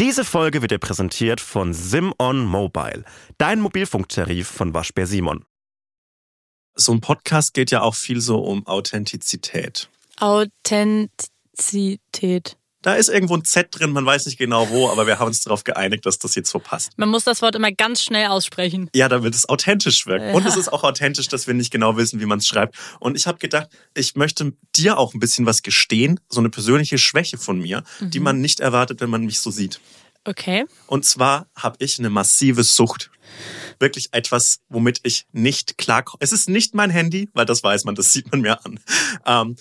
Diese Folge wird dir präsentiert von SimOn Mobile, dein Mobilfunktarif von Waschbär Simon. So ein Podcast geht ja auch viel so um Authentizität. Authentizität. Da ist irgendwo ein Z drin, man weiß nicht genau wo, aber wir haben uns darauf geeinigt, dass das jetzt so passt. Man muss das Wort immer ganz schnell aussprechen. Ja, damit es authentisch wirkt. Und es ist auch authentisch, dass wir nicht genau wissen, wie man es schreibt. Und ich habe gedacht, ich möchte dir auch ein bisschen was gestehen, so eine persönliche Schwäche von mir, die man nicht erwartet, wenn man mich so sieht. Okay. Und zwar habe ich eine massive Sucht. Wirklich etwas, womit ich nicht klarkomme. Es ist nicht mein Handy, weil das weiß man, das sieht man mir an. Ähm,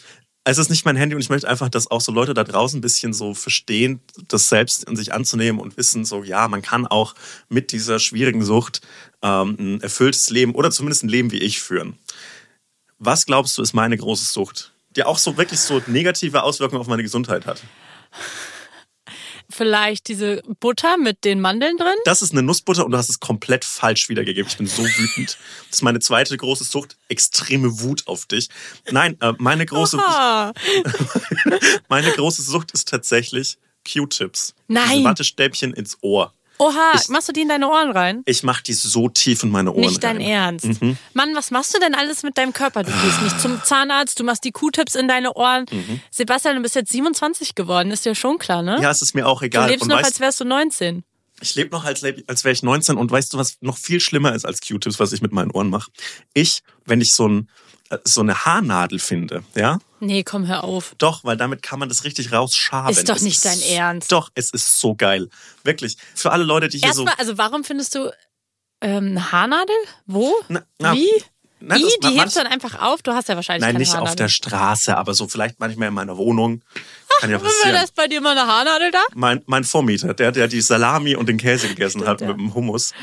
es ist nicht mein Handy und ich möchte einfach, dass auch so Leute da draußen ein bisschen so verstehen, das selbst in sich anzunehmen und wissen, so ja, man kann auch mit dieser schwierigen Sucht ähm, ein erfülltes Leben oder zumindest ein Leben wie ich führen. Was glaubst du, ist meine große Sucht, die auch so wirklich so negative Auswirkungen auf meine Gesundheit hat? Vielleicht diese Butter mit den Mandeln drin? Das ist eine Nussbutter und du hast es komplett falsch wiedergegeben. Ich bin so wütend. Das ist meine zweite große Sucht. Extreme Wut auf dich. Nein, äh, meine große, meine große Sucht ist tatsächlich Q-Tips. Nein. Diese Wattestäbchen ins Ohr. Oha, Ich- machst du die in deine Ohren rein? Ich mache die so tief in meine Ohren Nicht dein rein. Ernst. Mhm. Mann, was machst du denn alles mit deinem Körper? Du gehst nicht zum Zahnarzt, du machst die Q-Tips in deine Ohren. Mhm. Sebastian, du bist jetzt 27 geworden, ist dir schon klar, ne? Ja, es ist mir auch du egal. lebst und noch, weißt, als wärst du 19. ich lebe noch, als, als wäre ich 19 und weißt du, was noch viel schlimmer ist als Q-Tips, was ich mit meinen Ohren mache? Ich, wenn ich so, ein, so eine Haarnadel finde, ja, Nee, komm, hör auf. Doch, weil damit kann man das richtig rausschaben. Ist doch Es nicht dein Ernst. Doch, es ist so geil. Wirklich. Für alle Leute, die hier Erstmal, also warum findest du ähm, eine Haarnadel? Wo? so. Na, na, Wie? na, Wie? das- Die manch- hebst du dann einfach auf? Du hast ja wahrscheinlich Nein, nicht Haarnadel. auf der Straße, aber so vielleicht manchmal in meiner Wohnung. Kann ja War passieren. das bei dir mal eine Haarnadel da? Mein, mein Vormieter, der, der die Salami und den Käse gegessen hat ja. mit dem Hummus.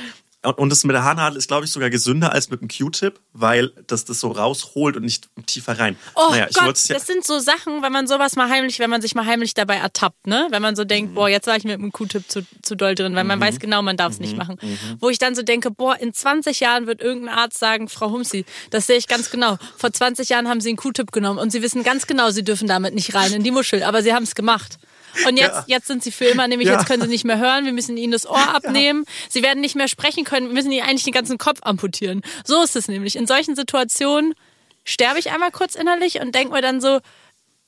Und das mit der Haarnadel ist, glaube ich, sogar gesünder als mit dem Q-Tip, weil das das so rausholt und nicht tiefer rein. Oh naja, ich Gott, ja. das sind so Sachen, wenn man sowas mal heimlich, wenn man sich mal heimlich dabei ertappt, ne? Wenn man so denkt, Mhm. boah, jetzt war ich mit einem Q-Tip zu, zu doll drin, weil man weiß genau, man darf es Mhm. nicht machen. Wo ich dann so denke, boah, in 20 Jahren wird irgendein Arzt sagen, Frau Humsi, das sehe ich ganz genau. Vor 20 Jahren haben sie einen Q-Tip genommen und sie wissen ganz genau, sie dürfen damit nicht rein in die Muschel, aber sie haben es gemacht. Und jetzt, Ja. jetzt sind sie für immer, nämlich Ja. jetzt können sie nicht mehr hören, wir müssen ihnen das Ohr abnehmen, sie werden nicht mehr sprechen können, wir müssen ihnen eigentlich den ganzen Kopf amputieren. So ist es nämlich. In solchen Situationen sterbe ich einmal kurz innerlich und denke mir dann so,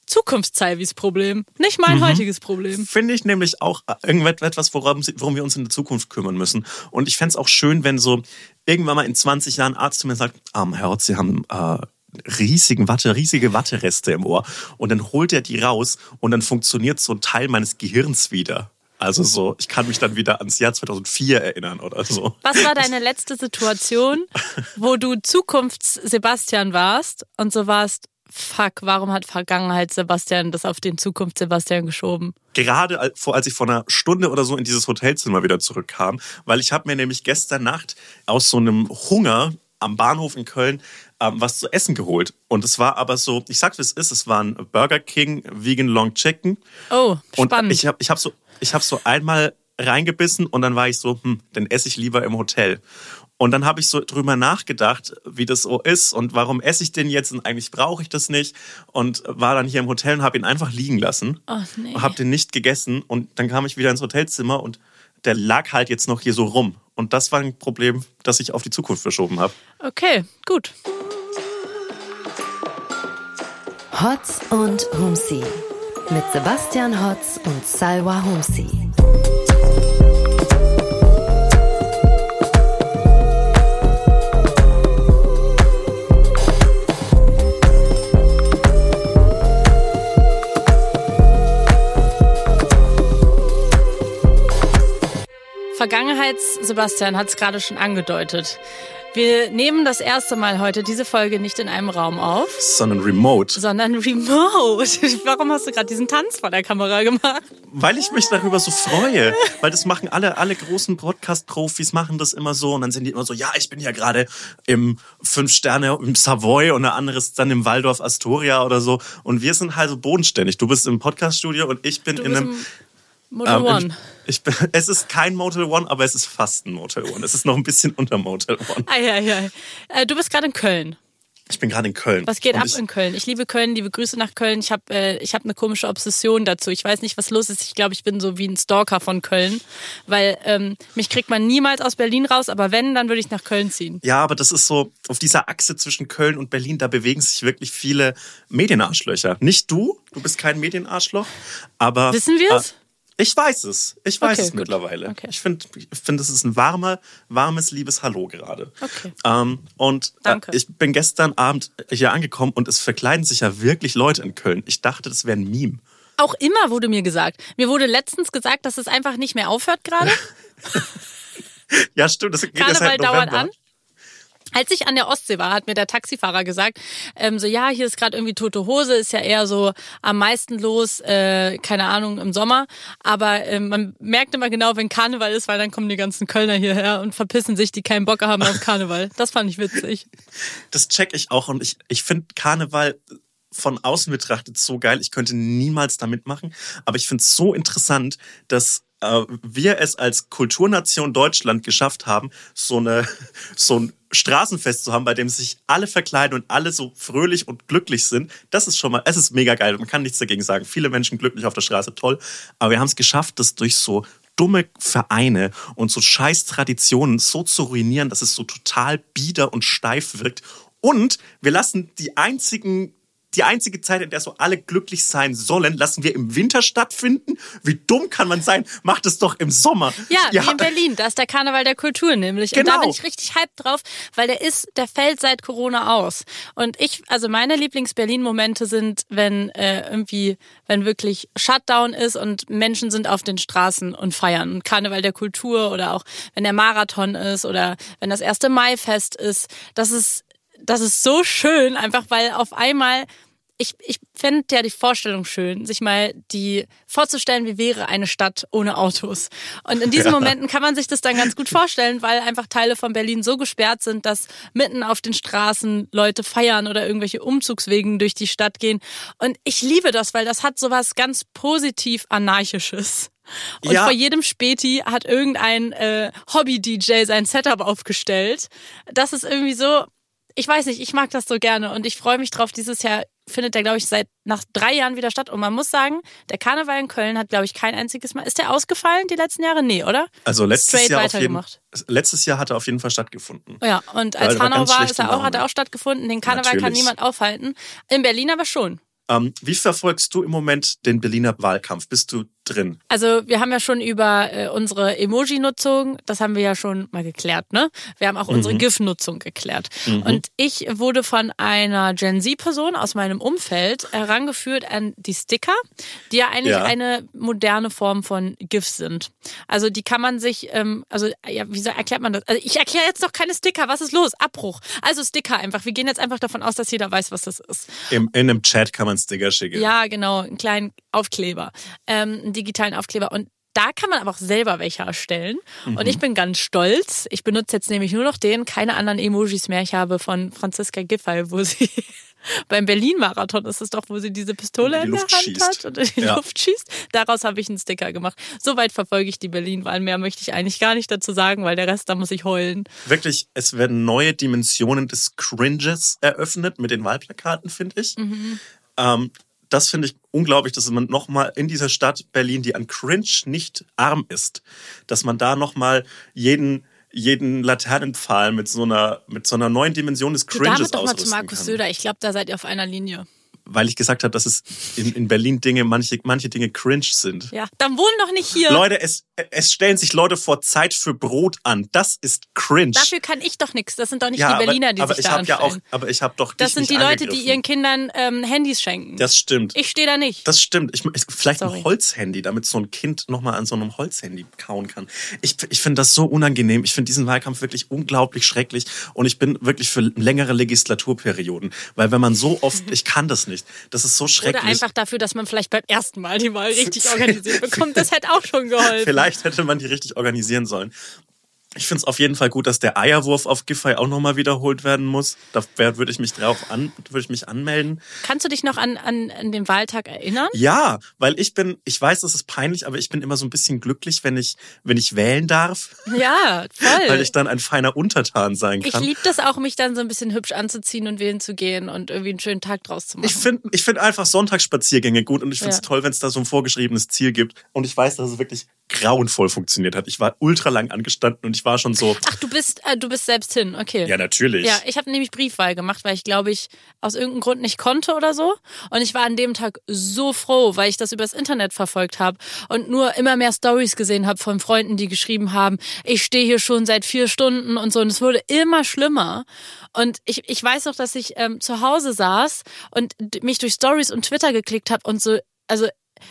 Zukunftszeivis Problem, nicht mein heutiges Problem. Finde ich nämlich auch äh, irgendetwas, worum, worum wir uns in der Zukunft kümmern müssen. Und ich fände es auch schön, wenn so irgendwann mal in 20 Jahren ein Arzt zu mir sagt, ah, Herr Hotz, Sie haben äh, riesigen Watte, riesige Wattereste im Ohr. Und dann holt er die raus und dann funktioniert so ein Teil meines Gehirns wieder. Also so, ich kann mich dann wieder ans Jahr 2004 erinnern oder so. Was war deine letzte Situation, wo du Zukunfts-Sebastian warst und so warst, fuck, warum hat Vergangenheit-Sebastian das auf den Zukunft-Sebastian geschoben? gerade als ich vor einer Stunde oder so in dieses Hotelzimmer wieder zurückkam, weil ich habe mir nämlich gestern Nacht aus so einem Hunger am Bahnhof in Köln ähm, was zu essen geholt. Und es war aber so, ich sag wie es ist, es war ein Burger King Vegan Long Chicken. Oh, Und spannend. ich habe ich hab so, ich hab so einmal reingebissen und dann war ich so, hm, dann esse ich lieber im Hotel. Und dann habe ich so drüber nachgedacht, wie das so ist und warum esse ich den jetzt und eigentlich brauche ich das nicht. Und war dann hier im Hotel und habe ihn einfach liegen lassen. Oh, nee. Und habe den nicht gegessen und dann kam ich wieder ins Hotelzimmer und der lag halt jetzt noch hier so rum. Und das war ein Problem, das ich auf die Zukunft verschoben habe. okay, gut. Hotz und Humsi mit Sebastian Hotz und Salwa Humsi. Vergangenheits-Sebastian hat es gerade schon angedeutet. Wir nehmen das erste Mal heute diese Folge nicht in einem Raum auf, Sondern remote. sondern remote. Warum hast du gerade diesen Tanz vor der Kamera gemacht? Weil ich mich darüber so freue. Weil das machen alle, alle großen Podcast-Profis machen das immer so. Und dann sind die immer so, ja, ich bin ja gerade im Fünf Sterne im Savoy und der andere ist dann im Waldorf Astoria oder so. Und wir sind halt so bodenständig. Du bist im Podcast-Studio und ich bin Du in einem... Motel ähm, One. Ich bin, es ist kein Motel One, aber es ist fast ein Motel One. Es ist noch ein bisschen unter Motel One. Ei, ei, ei. Äh, Du bist gerade in Köln. Ich bin gerade in Köln. Was geht Und ab ich, in Köln? Ich liebe Köln, liebe Grüße nach Köln. Ich habe äh, ich hab eine komische Obsession dazu. Ich weiß nicht, was los ist. Ich glaube, ich bin so wie ein Stalker von Köln, weil ähm, mich kriegt man niemals aus Berlin raus, aber wenn, dann würde ich nach Köln ziehen. Ja, aber das ist so, auf dieser Achse zwischen Köln und Berlin, da bewegen sich wirklich viele Medienarschlöcher. Nicht du, du bist kein Medienarschloch, aber. Wissen wir's? Äh, ich weiß es. Ich weiß Okay, es gut. mittlerweile. Okay. Ich finde, ich find, es ist ein warmer, warmes, liebes Hallo gerade. Okay. Ähm, und äh, ich bin gestern Abend hier angekommen und es verkleiden sich ja wirklich Leute in Köln. Ich dachte, das wäre ein Meme. Auch immer wurde mir gesagt. Mir wurde letztens gesagt, dass es einfach nicht mehr aufhört gerade. Ja, stimmt. Das geht Karneval seit dauert an. Als ich an der Ostsee war, hat mir der Taxifahrer gesagt, ähm, so ja, hier ist gerade irgendwie tote Hose, ist ja eher so am meisten los, äh, keine Ahnung, im Sommer. Aber ähm, man merkt immer genau, wenn Karneval ist, weil dann kommen die ganzen Kölner hierher und verpissen sich, die keinen Bock haben auf Karneval. Das fand ich witzig. Das check ich auch und ich, ich finde Karneval von außen betrachtet so geil. Ich könnte niemals da mitmachen. Aber ich finde es so interessant, dass äh, wir es als Kulturnation Deutschland geschafft haben, so eine so ein Straßenfest zu haben, bei dem sich alle verkleiden und alle so fröhlich und glücklich sind. Das ist schon mal, es ist mega geil. Man kann nichts dagegen sagen. Viele Menschen glücklich auf der Straße, toll. Aber wir haben es geschafft, das durch so dumme Vereine und so scheiß Traditionen so zu ruinieren, dass es so total bieder und steif wirkt. Und wir lassen die einzigen die einzige Zeit, in der so alle glücklich sein sollen, lassen wir im Winter stattfinden. Wie dumm kann man sein? Macht es doch im Sommer. Ja, wie in Berlin. Da ist der Karneval der Kultur nämlich. Und Genau. da bin ich richtig hyped drauf, weil der ist, der fällt seit Corona aus. Und ich, also meine Lieblings-Berlin-Momente sind, wenn äh, irgendwie, wenn wirklich Shutdown ist und Menschen sind auf den Straßen und feiern. Und Karneval der Kultur oder auch wenn der Marathon ist oder wenn das erste Maifest ist. Das ist, das ist so schön, einfach weil auf einmal ich, ich fände ja die Vorstellung schön, sich mal die vorzustellen, wie wäre eine Stadt ohne Autos. Und in diesen Ja. Momenten kann man sich das dann ganz gut vorstellen, weil einfach Teile von Berlin so gesperrt sind, dass mitten auf den Straßen Leute feiern oder irgendwelche Umzugswegen durch die Stadt gehen. Und ich liebe das, weil das hat sowas ganz positiv anarchisches. Und Ja. vor jedem Späti hat irgendein äh, Hobby-DJ sein Setup aufgestellt. Das ist irgendwie so, ich weiß nicht, ich mag das so gerne und ich freue mich drauf. Dieses Jahr findet der, glaube ich, seit nach drei Jahren wieder statt. Und man muss sagen, der Karneval in Köln hat, glaube ich, kein einziges Mal. Ist der ausgefallen die letzten Jahre? Nee, oder? Also letztes Straight Jahr, auf jeden, letztes Jahr hat er auf jeden Fall stattgefunden. Ja, und als Hanau war, ist er auch, hat er auch stattgefunden. Den Karneval kann Natürlich. niemand aufhalten. In Berlin aber schon. Ähm, wie verfolgst du im Moment den Berliner Wahlkampf? Bist du drin? Also wir haben ja schon über äh, unsere Emoji-Nutzung, das haben wir ja schon mal geklärt, ne? Wir haben auch unsere Mhm. GIF-Nutzung geklärt. Und ich wurde von einer Gen Z-Person aus meinem Umfeld herangeführt an die Sticker, die ja eigentlich Ja. eine moderne Form von GIFs sind. Also die kann man sich, ähm, also ja, wieso erklärt man das? Also ich erkläre jetzt doch keine Sticker, was ist los? Abbruch. Also Sticker einfach. Wir gehen jetzt einfach davon aus, dass jeder weiß, was das ist. Im, in einem Chat kann man Sticker schicken. Ja, genau, einen kleinen Aufkleber, ähm, digitalen Aufkleber. Und da kann man aber auch selber welche erstellen. Und ich bin ganz stolz. Ich benutze jetzt nämlich nur noch den, keine anderen Emojis mehr. Ich habe von Franziska Giffey, wo sie beim Berlin-Marathon ist es doch, wo sie diese Pistole In in der Hand schießt. hat und in die Ja. Luft schießt. Daraus habe ich einen Sticker gemacht. Soweit verfolge ich die Berlin-Wahl. Mehr möchte ich eigentlich gar nicht dazu sagen, weil der Rest, da muss ich heulen. Wirklich, es werden neue Dimensionen des Cringes eröffnet mit den Wahlplakaten, finde ich. Mhm. Ähm, das finde ich unglaublich, dass man nochmal in dieser Stadt Berlin, die an Cringe nicht arm ist, dass man da nochmal jeden, jeden Laternenpfahl mit so einer, mit so einer neuen Dimension des Cringes damit doch mal zu Markus kann. Söder. Ich glaube, da seid ihr auf einer Linie. Weil ich gesagt habe, dass es in, in Berlin Dinge, manche, manche Dinge cringe sind. Ja, dann wohnen doch nicht hier. Leute, es, es stellen sich Leute vor Zeit für Brot an. Das ist cringe. Dafür kann ich doch nichts. Das sind doch nicht ja, die Berliner, die aber, aber sich ich da habe ja auch, anstellen. aber ich habe doch Das sind die Leute, die ihren Kindern ähm, Handys schenken. Das stimmt. ich stehe da nicht. Das stimmt. Ich, ich, vielleicht Sorry. ein Holzhandy, damit so ein Kind nochmal an so einem Holzhandy kauen kann. Ich, ich finde das so unangenehm. Ich finde diesen Wahlkampf wirklich unglaublich schrecklich. Und ich bin wirklich für längere Legislaturperioden. Weil wenn man so oft, ich kann das nicht. Das ist so Oder schrecklich. einfach dafür, dass man vielleicht beim ersten Mal die Wahl richtig organisiert bekommt. Das hätte auch schon geholfen. Vielleicht hätte man die richtig organisieren sollen. Ich finde es auf jeden Fall gut, dass der Eierwurf auf Giffey auch nochmal wiederholt werden muss. Da würde ich mich drauf an, würde ich mich anmelden. Kannst du dich noch an, an, an den Wahltag erinnern? Ja, weil ich bin, ich weiß, das ist peinlich, aber ich bin immer so ein bisschen glücklich, wenn ich, wenn ich wählen darf, Ja, voll. weil ich dann ein feiner Untertan sein Ich kann. liebe das auch, mich dann so ein bisschen hübsch anzuziehen und wählen zu gehen und irgendwie einen schönen Tag draus zu machen. Ich finde ich find einfach Sonntagsspaziergänge gut und ich finde es Ja. toll, wenn es da so ein vorgeschriebenes Ziel gibt. Und ich weiß, dass es wirklich grauenvoll funktioniert hat. Ich war ultra lang angestanden und ich war schon so, Ach, du bist, äh, du bist selbst hin, okay. ja, natürlich. Ja, ich habe nämlich Briefwahl gemacht, weil ich glaube ich aus irgendeinem Grund nicht konnte oder so. Und ich war an dem Tag so froh, weil ich das übers Internet verfolgt habe und nur immer mehr Stories gesehen habe von Freunden, die geschrieben haben, ich stehe hier schon seit vier Stunden und so. Und es wurde immer schlimmer. Und ich, ich weiß noch, dass ich ähm, zu Hause saß und mich durch Stories und Twitter geklickt habe und so, also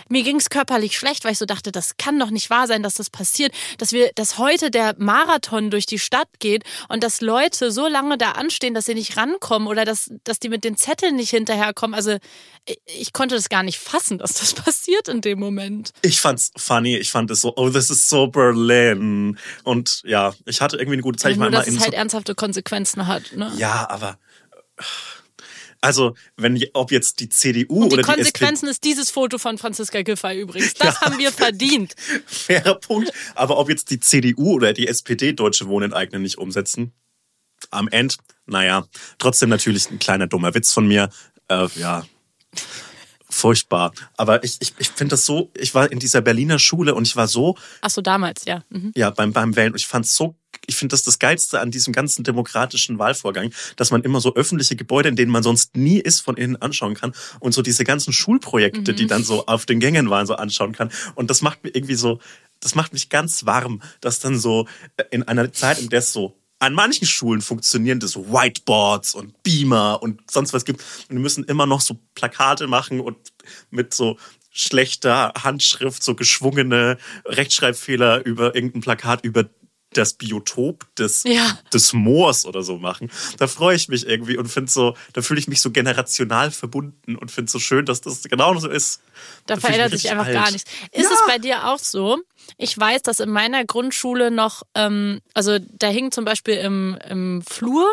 mir ging's körperlich schlecht, weil ich so dachte, das kann doch nicht wahr sein, dass das passiert, dass wir, dass heute der Marathon durch die Stadt geht und dass Leute so lange da anstehen, dass sie nicht rankommen oder dass, dass die mit den Zetteln nicht hinterherkommen. Also ich, ich konnte das gar nicht fassen, dass das passiert in dem Moment. Ich fand's funny. Ich fand es so, oh, this is so Berlin. Und ja, ich hatte irgendwie eine gute Zeit. Ich Nur, war immer dass es halt ernsthafte Konsequenzen hat. Ne? ja, aber also wenn ob jetzt die CDU Und die oder die Konsequenzen ist dieses Foto von Franziska Giffey übrigens. Das haben wir verdient. fairer Punkt, aber ob jetzt die CDU oder die SPD deutsche Wohnenteignen nicht umsetzen, am Ende, naja, trotzdem natürlich ein kleiner dummer Witz von mir. Äh, ja, furchtbar. Aber ich, ich, ich finde das so, ich war in dieser Berliner Schule und ich war so, Ach so, damals, ja. Mhm. ja, beim, beim Wählen, und ich fand so, ich finde das das Geilste an diesem ganzen demokratischen Wahlvorgang, dass man immer so öffentliche Gebäude, in denen man sonst nie ist, von innen anschauen kann und so diese ganzen Schulprojekte, die dann so auf den Gängen waren, so anschauen kann. Und das macht mir irgendwie so, das macht mich ganz warm, dass dann so äh, in einer Zeit, in der es so an manchen Schulen funktionieren das Whiteboards und Beamer und sonst was gibt. Und wir müssen immer noch so Plakate machen und mit so schlechter Handschrift, so geschwungene Rechtschreibfehler über irgendein Plakat über das Biotop des, Ja. des Moors oder so machen. Da freue ich mich irgendwie und finde so, da fühle ich mich so generational verbunden und finde so schön, dass das genau so ist. Da ich verändert sich einfach alt. gar nichts. Ist es bei dir auch so? Ich weiß, dass in meiner Grundschule noch, ähm, also da hing zum Beispiel im, im Flur,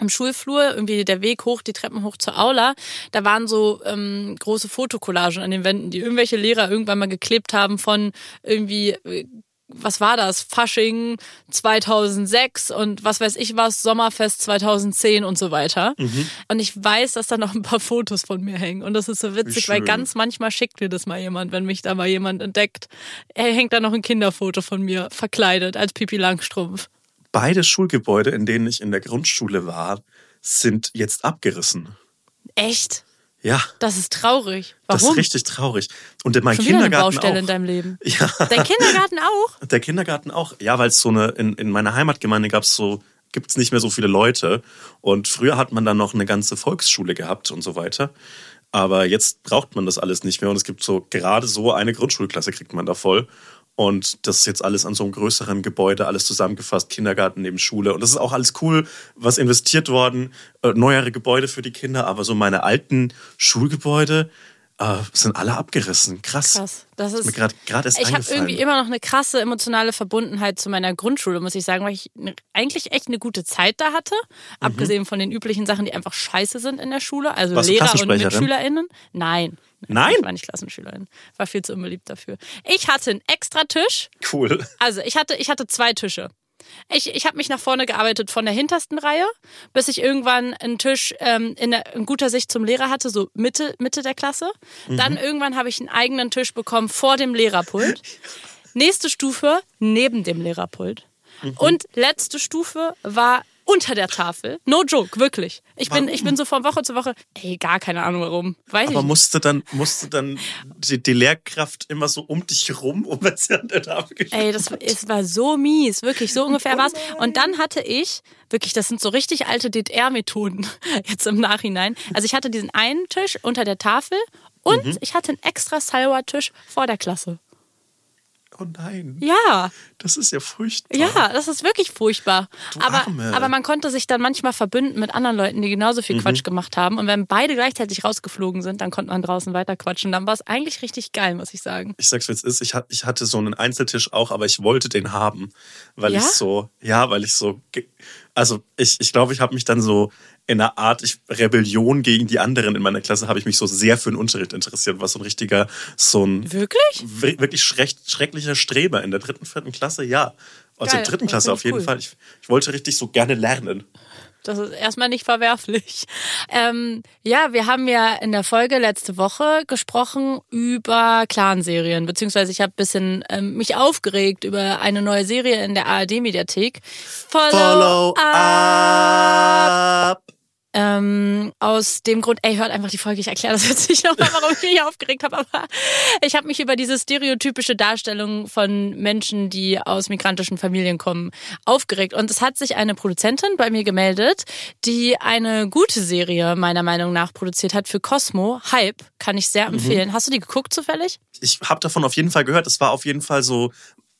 im Schulflur, irgendwie der Weg hoch, die Treppen hoch zur Aula, da waren so ähm, große Fotokollagen an den Wänden, die irgendwelche Lehrer irgendwann mal geklebt haben von irgendwie äh, was war das? Fasching 2006 und was weiß ich was, Sommerfest 2010 und so weiter. Mhm. Und ich weiß, dass da noch ein paar Fotos von mir hängen. Und das ist so witzig, weil ganz manchmal schickt mir das mal jemand, wenn mich da mal jemand entdeckt. Er hängt da noch ein Kinderfoto von mir verkleidet als Pipi Langstrumpf. Beide Schulgebäude, in denen ich in der Grundschule war, sind jetzt abgerissen. Echt? Ja, Das ist traurig. das Warum? ist richtig traurig. Und mein Schon wieder eine Kindergarten Baustelle auch. in deinem Leben. Ja. Dein Kindergarten auch? Der Kindergarten auch. Ja, weil es so eine, in, in meiner Heimatgemeinde gab's so, gibt's nicht mehr so viele Leute. Und früher hat man dann noch eine ganze Volksschule gehabt und so weiter. Aber jetzt braucht man das alles nicht mehr. Und es gibt so, gerade so eine Grundschulklasse kriegt man da voll. Und das ist jetzt alles an so einem größeren Gebäude, alles zusammengefasst, Kindergarten neben Schule. Und das ist auch alles cool, was investiert worden, äh, neuere Gebäude für die Kinder. Aber so meine alten Schulgebäude äh, sind alle abgerissen. Krass. Krass. Das ist, mir gerade gerade erst ich habe irgendwie immer noch eine krasse emotionale Verbundenheit zu meiner Grundschule, muss ich sagen, weil ich ne, eigentlich echt eine gute Zeit da hatte. Mhm. Abgesehen von den üblichen Sachen, die einfach scheiße sind in der Schule. Also Warst Lehrer und? MitschülerInnen. Nein. Nein? Ich war nicht Klassenschülerin. War viel zu unbeliebt dafür. Ich hatte einen extra Tisch. Cool. Also ich hatte, ich hatte zwei Tische. Ich, ich habe mich nach vorne gearbeitet von der hintersten Reihe, bis ich irgendwann einen Tisch ähm, in, der, in guter Sicht zum Lehrer hatte, so Mitte, Mitte der Klasse. Dann irgendwann habe ich einen eigenen Tisch bekommen vor dem Lehrerpult. Nächste Stufe neben dem Lehrerpult. Und letzte Stufe war unter der Tafel. No joke, wirklich. Ich bin, ich bin so von Woche zu Woche, ey, gar keine Ahnung warum. Weiß Aber ich musste dann, musste dann die, die Lehrkraft immer so um dich rum, um wenn sie an der Tafel gespielt Ey, das es war so mies, wirklich, so ungefähr war's. Und dann hatte ich, wirklich, das sind so richtig alte DDR-Methoden jetzt im Nachhinein. Also ich hatte diesen einen Tisch unter der Tafel und ich hatte einen extra Salwa-Tisch vor der Klasse. Oh nein. Ja, Das ist ja furchtbar. ja, das ist wirklich furchtbar. Du Aber, Arme. aber man konnte sich dann manchmal verbünden mit anderen Leuten, die genauso viel Quatsch gemacht haben. Und wenn beide gleichzeitig rausgeflogen sind, dann konnte man draußen weiter quatschen. Dann war es eigentlich richtig geil, muss ich sagen. Ich sag's, wie es ist. Ich, hat- ich hatte so einen Einzeltisch auch, aber ich wollte den haben, weil Ja? ich so, ja, weil ich so, also ich, ich glaube, ich habe mich dann so in einer Art ich, Rebellion gegen die anderen in meiner Klasse habe ich mich so sehr für den Unterricht interessiert, was so ein richtiger, so ein Wirklich? wir- wirklich schreck, schrecklicher Streber in der dritten, vierten Klasse, ja. Also Geil, in der dritten Klasse auf jeden cool. Fall. Ich, ich wollte richtig so gerne lernen. Das ist erstmal nicht verwerflich. Ähm, ja, wir haben ja in der Folge letzte Woche gesprochen über Clan-Serien, beziehungsweise ich habe ein bisschen ähm, mich aufgeregt über eine neue Serie in der ARD-Mediathek. Follow, up. Ähm, aus dem Grund, ey, hört einfach die Folge, ich erkläre das jetzt nicht nochmal, warum ich mich aufgeregt habe, aber ich habe mich über diese stereotypische Darstellung von Menschen, die aus migrantischen Familien kommen, aufgeregt. Und es hat sich eine Produzentin bei mir gemeldet, die eine gute Serie meiner Meinung nach produziert hat für Cosmo. Hype, kann ich sehr empfehlen. Hast du die geguckt zufällig? Ich habe davon auf jeden Fall gehört. Es war auf jeden Fall so.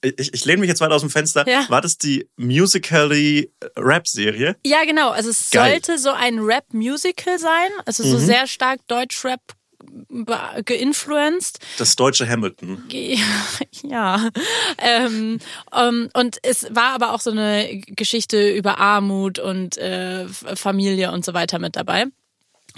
Ich, ich lehne mich jetzt weit aus dem Fenster. Ja. War das die Musically Rap-Serie? Ja, genau. Also es Geil. sollte so ein Rap-Musical sein. Also so sehr stark Deutsch-Rap geinfluenced. Das deutsche Hamilton. Ja. Ähm, ähm, und es war aber auch so eine Geschichte über Armut und äh, Familie und so weiter mit dabei.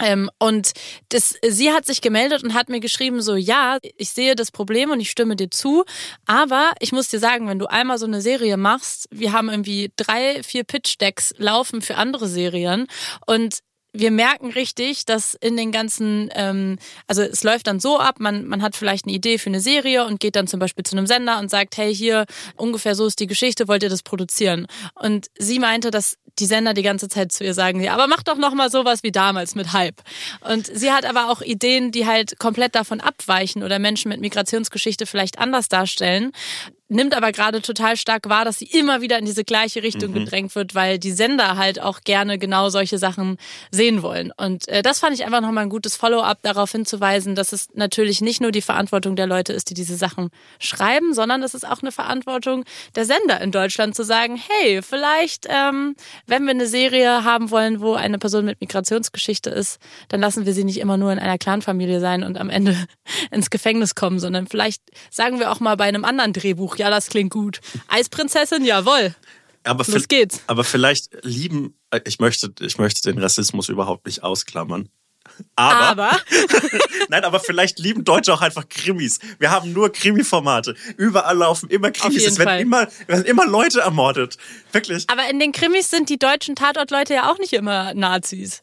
Ähm, und das, sie hat sich gemeldet und hat mir geschrieben, so ja, ich sehe das Problem und ich stimme dir zu, aber ich muss dir sagen, wenn du einmal so eine Serie machst, wir haben irgendwie drei, vier Pitch-Decks laufen für andere Serien. Und wir merken richtig, dass in den ganzen, ähm, also es läuft dann so ab, man, man hat vielleicht eine Idee für eine Serie und geht dann zum Beispiel zu einem Sender und sagt, hey, hier, ungefähr so ist die Geschichte, wollt ihr das produzieren? Und sie meinte, dass die Sender die ganze Zeit zu ihr sagen, ja, aber mach doch noch mal sowas wie damals mit Hype. Und sie hat aber auch Ideen, die halt komplett davon abweichen oder Menschen mit Migrationsgeschichte vielleicht anders darstellen nimmt aber gerade total stark wahr, dass sie immer wieder in diese gleiche Richtung gedrängt wird, weil die Sender halt auch gerne genau solche Sachen sehen wollen. Und äh, das fand ich einfach nochmal ein gutes Follow-up, darauf hinzuweisen, dass es natürlich nicht nur die Verantwortung der Leute ist, die diese Sachen schreiben, sondern es ist auch eine Verantwortung der Sender in Deutschland zu sagen, hey, vielleicht, ähm, wenn wir eine Serie haben wollen, wo eine Person mit Migrationsgeschichte ist, dann lassen wir sie nicht immer nur in einer Clanfamilie sein und am Ende ins Gefängnis kommen, sondern vielleicht sagen wir auch mal bei einem anderen Drehbuch, ja, das klingt gut. Eisprinzessin, jawohl. Aber, Los geht's. aber vielleicht lieben, äh, ich möchte, ich möchte den Rassismus überhaupt nicht ausklammern. Aber, Aber nein, aber vielleicht lieben Deutsche auch einfach Krimis. Wir haben nur Krimi-Formate. Überall laufen immer Krimis. es werden Fall. immer, es werden immer Leute ermordet. Wirklich. Aber in den Krimis sind die deutschen Tatortleute ja auch nicht immer Nazis.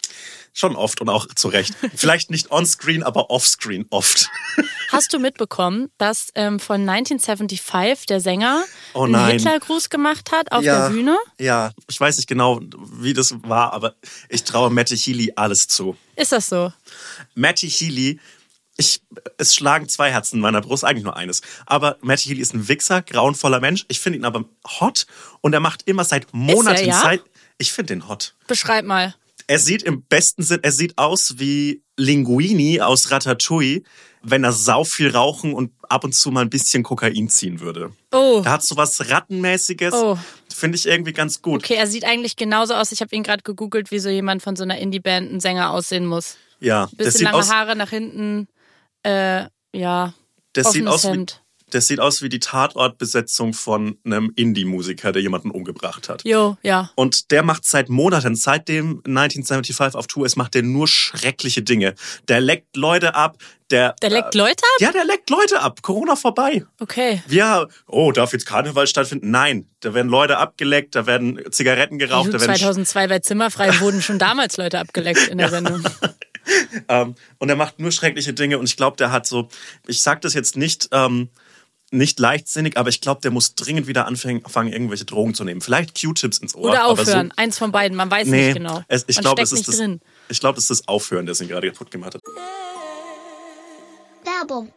Schon oft und auch zu Recht. Vielleicht nicht on-screen, aber off-screen oft. Hast du mitbekommen, dass ähm, von 1975 der Sänger Oh einen. Hitlergruß gemacht hat auf der Bühne? Ja, ich weiß nicht genau, wie das war, aber ich traue Matty Healy alles zu. Ist das so? Matty Healy, ich, es schlagen zwei Herzen in meiner Brust, eigentlich nur eines. Aber Matty Healy ist ein Wichser, grauenvoller Mensch. Ich finde ihn aber hot und er macht immer seit Monaten ja? Zeit. Ich finde ihn hot. Beschreib mal. Er sieht im besten Sinn, er sieht aus wie Linguini aus Ratatouille, wenn er sau viel rauchen und ab und zu mal ein bisschen Kokain ziehen würde. Oh. Er hat so was Rattenmäßiges. Oh. Finde ich irgendwie ganz gut. Okay, er sieht eigentlich genauso aus. Ich habe ihn gerade gegoogelt, wie so jemand von so einer Indie-Band, ein Sänger aussehen muss. Ja, das Bisschen sieht lange aus, Haare nach hinten. Äh, ja. das sieht aus wie, Hemd. Das sieht aus wie die Tatortbesetzung von einem Indie-Musiker, der jemanden umgebracht hat. Jo, ja. Und der macht seit Monaten, seitdem 1975 auf Tour ist, macht der nur schreckliche Dinge. Der leckt Leute ab, der... Der leckt äh, Leute ab? Ja, der leckt Leute ab. Corona vorbei. Okay. Wir, oh, darf jetzt Karneval stattfinden? Nein, da werden Leute abgeleckt, da werden Zigaretten geraucht, da Wieso werden 2002 bei Zimmerfrei wurden schon damals Leute abgeleckt in der Sendung. Ähm, und er macht nur schreckliche Dinge und ich glaube, der hat so, ich sag das jetzt nicht, ähm, nicht leichtsinnig, aber ich glaube, der muss dringend wieder anfangen, irgendwelche Drogen zu nehmen. Vielleicht Q-Tips ins Ohr. Oder aber aufhören. So, Eins von beiden. Man weiß nee, nicht genau. es, ich glaube, steckt es ist das, drin. ich glaube, es ist das Aufhören, das ihn gerade kaputt gemacht hat. Werbung.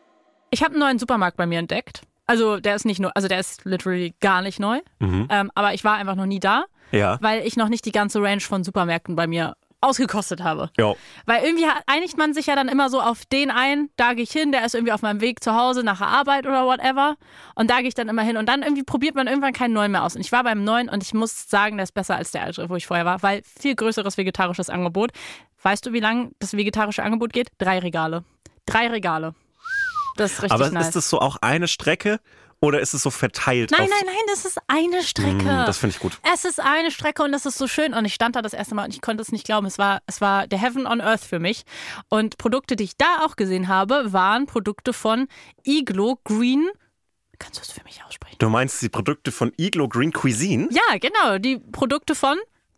Ich habe einen neuen Supermarkt bei mir entdeckt. Also der ist nicht nur, also der ist literally gar nicht neu. Ähm, aber ich war einfach noch nie da, Ja. weil ich noch nicht die ganze Range von Supermärkten bei mir ausgekostet habe. Ja. Weil irgendwie einigt man sich ja dann immer so auf den ein, da gehe ich hin, der ist irgendwie auf meinem Weg zu Hause nach der Arbeit oder whatever. Und da gehe ich dann immer hin. Und dann irgendwie probiert man irgendwann keinen neuen mehr aus. Und ich war beim neuen und ich muss sagen, der ist besser als der alte, wo ich vorher war, weil viel größeres vegetarisches Angebot. Weißt du, wie lang das vegetarische Angebot geht? Drei Regale. Drei Regale. Das ist richtig Aber nice. ist das so auch eine Strecke oder ist es so verteilt? Nein, nein, nein, das ist eine Strecke. Mm, das finde ich gut. Es ist eine Strecke und das ist so schön. Und ich stand da das erste Mal und ich konnte es nicht glauben. Es war, es war der Heaven on Earth für mich. Und Produkte, die ich da auch gesehen habe, waren Produkte von Iglo Green. Kannst du es für mich aussprechen? Du meinst die Produkte von Iglo Green Cuisine? Ja, genau. Die Produkte von.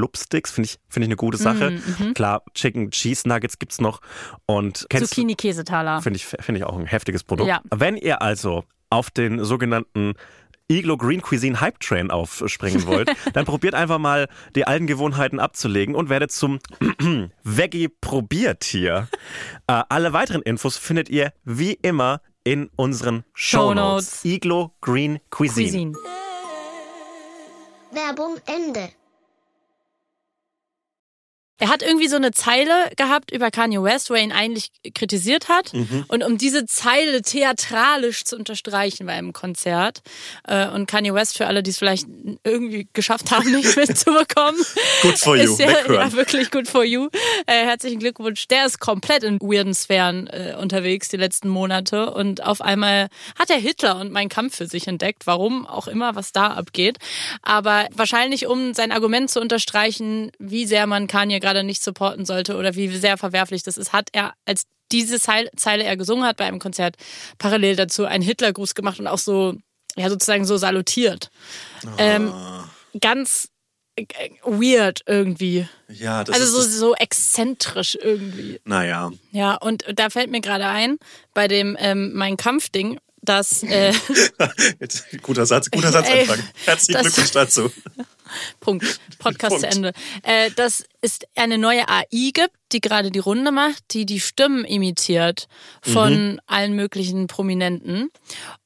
Blubsticks, finde ich, finde ich eine gute Sache. Klar, Chicken Cheese Nuggets gibt's noch. Und Zucchini-Käsetaler. finde ich, finde ich auch ein heftiges Produkt. Ja. Wenn ihr also auf den sogenannten Iglo Green Cuisine Hype Train aufspringen wollt, dann probiert einfach mal die alten Gewohnheiten abzulegen und werdet zum Veggie-Probiertier. Äh, alle weiteren Infos findet ihr wie immer in unseren Shownotes. Shownotes. Iglo Green Cuisine. Cuisine. Werbung Ende. Er hat irgendwie so eine Zeile gehabt über Kanye West, wo er ihn eigentlich kritisiert hat. Und um diese Zeile theatralisch zu unterstreichen bei einem Konzert. Äh, Und Kanye West, für alle, die es vielleicht irgendwie geschafft haben, nicht mitzubekommen. Good for you. Ist ja, ja, wirklich good for you. Äh, herzlichen Glückwunsch. Der ist komplett in weirden Sphären äh, unterwegs die letzten Monate. Und auf einmal hat er Hitler und Mein Kampf für sich entdeckt. Warum auch immer, was da abgeht. Aber wahrscheinlich, um sein Argument zu unterstreichen, wie sehr man Kanye gerade nicht supporten sollte oder wie sehr verwerflich das ist, hat er als diese Zeile, er gesungen hat bei einem Konzert parallel dazu einen Hitlergruß gemacht und auch so, ja, sozusagen so salutiert. Ähm, ganz äh, weird irgendwie. Ja, das Also ist so, so exzentrisch irgendwie. naja. Ja, und da fällt mir gerade ein, bei dem ähm, Mein Kampf-Ding, dass, äh, Jetzt, guter Satz, guter Satz Ey, anfangen. Herzlichen Glückwunsch dazu. Punkt, Podcast Punkt. zu Ende, äh, dass es eine neue AI gibt, die gerade die Runde macht, die die Stimmen imitiert von Mhm. allen möglichen Prominenten.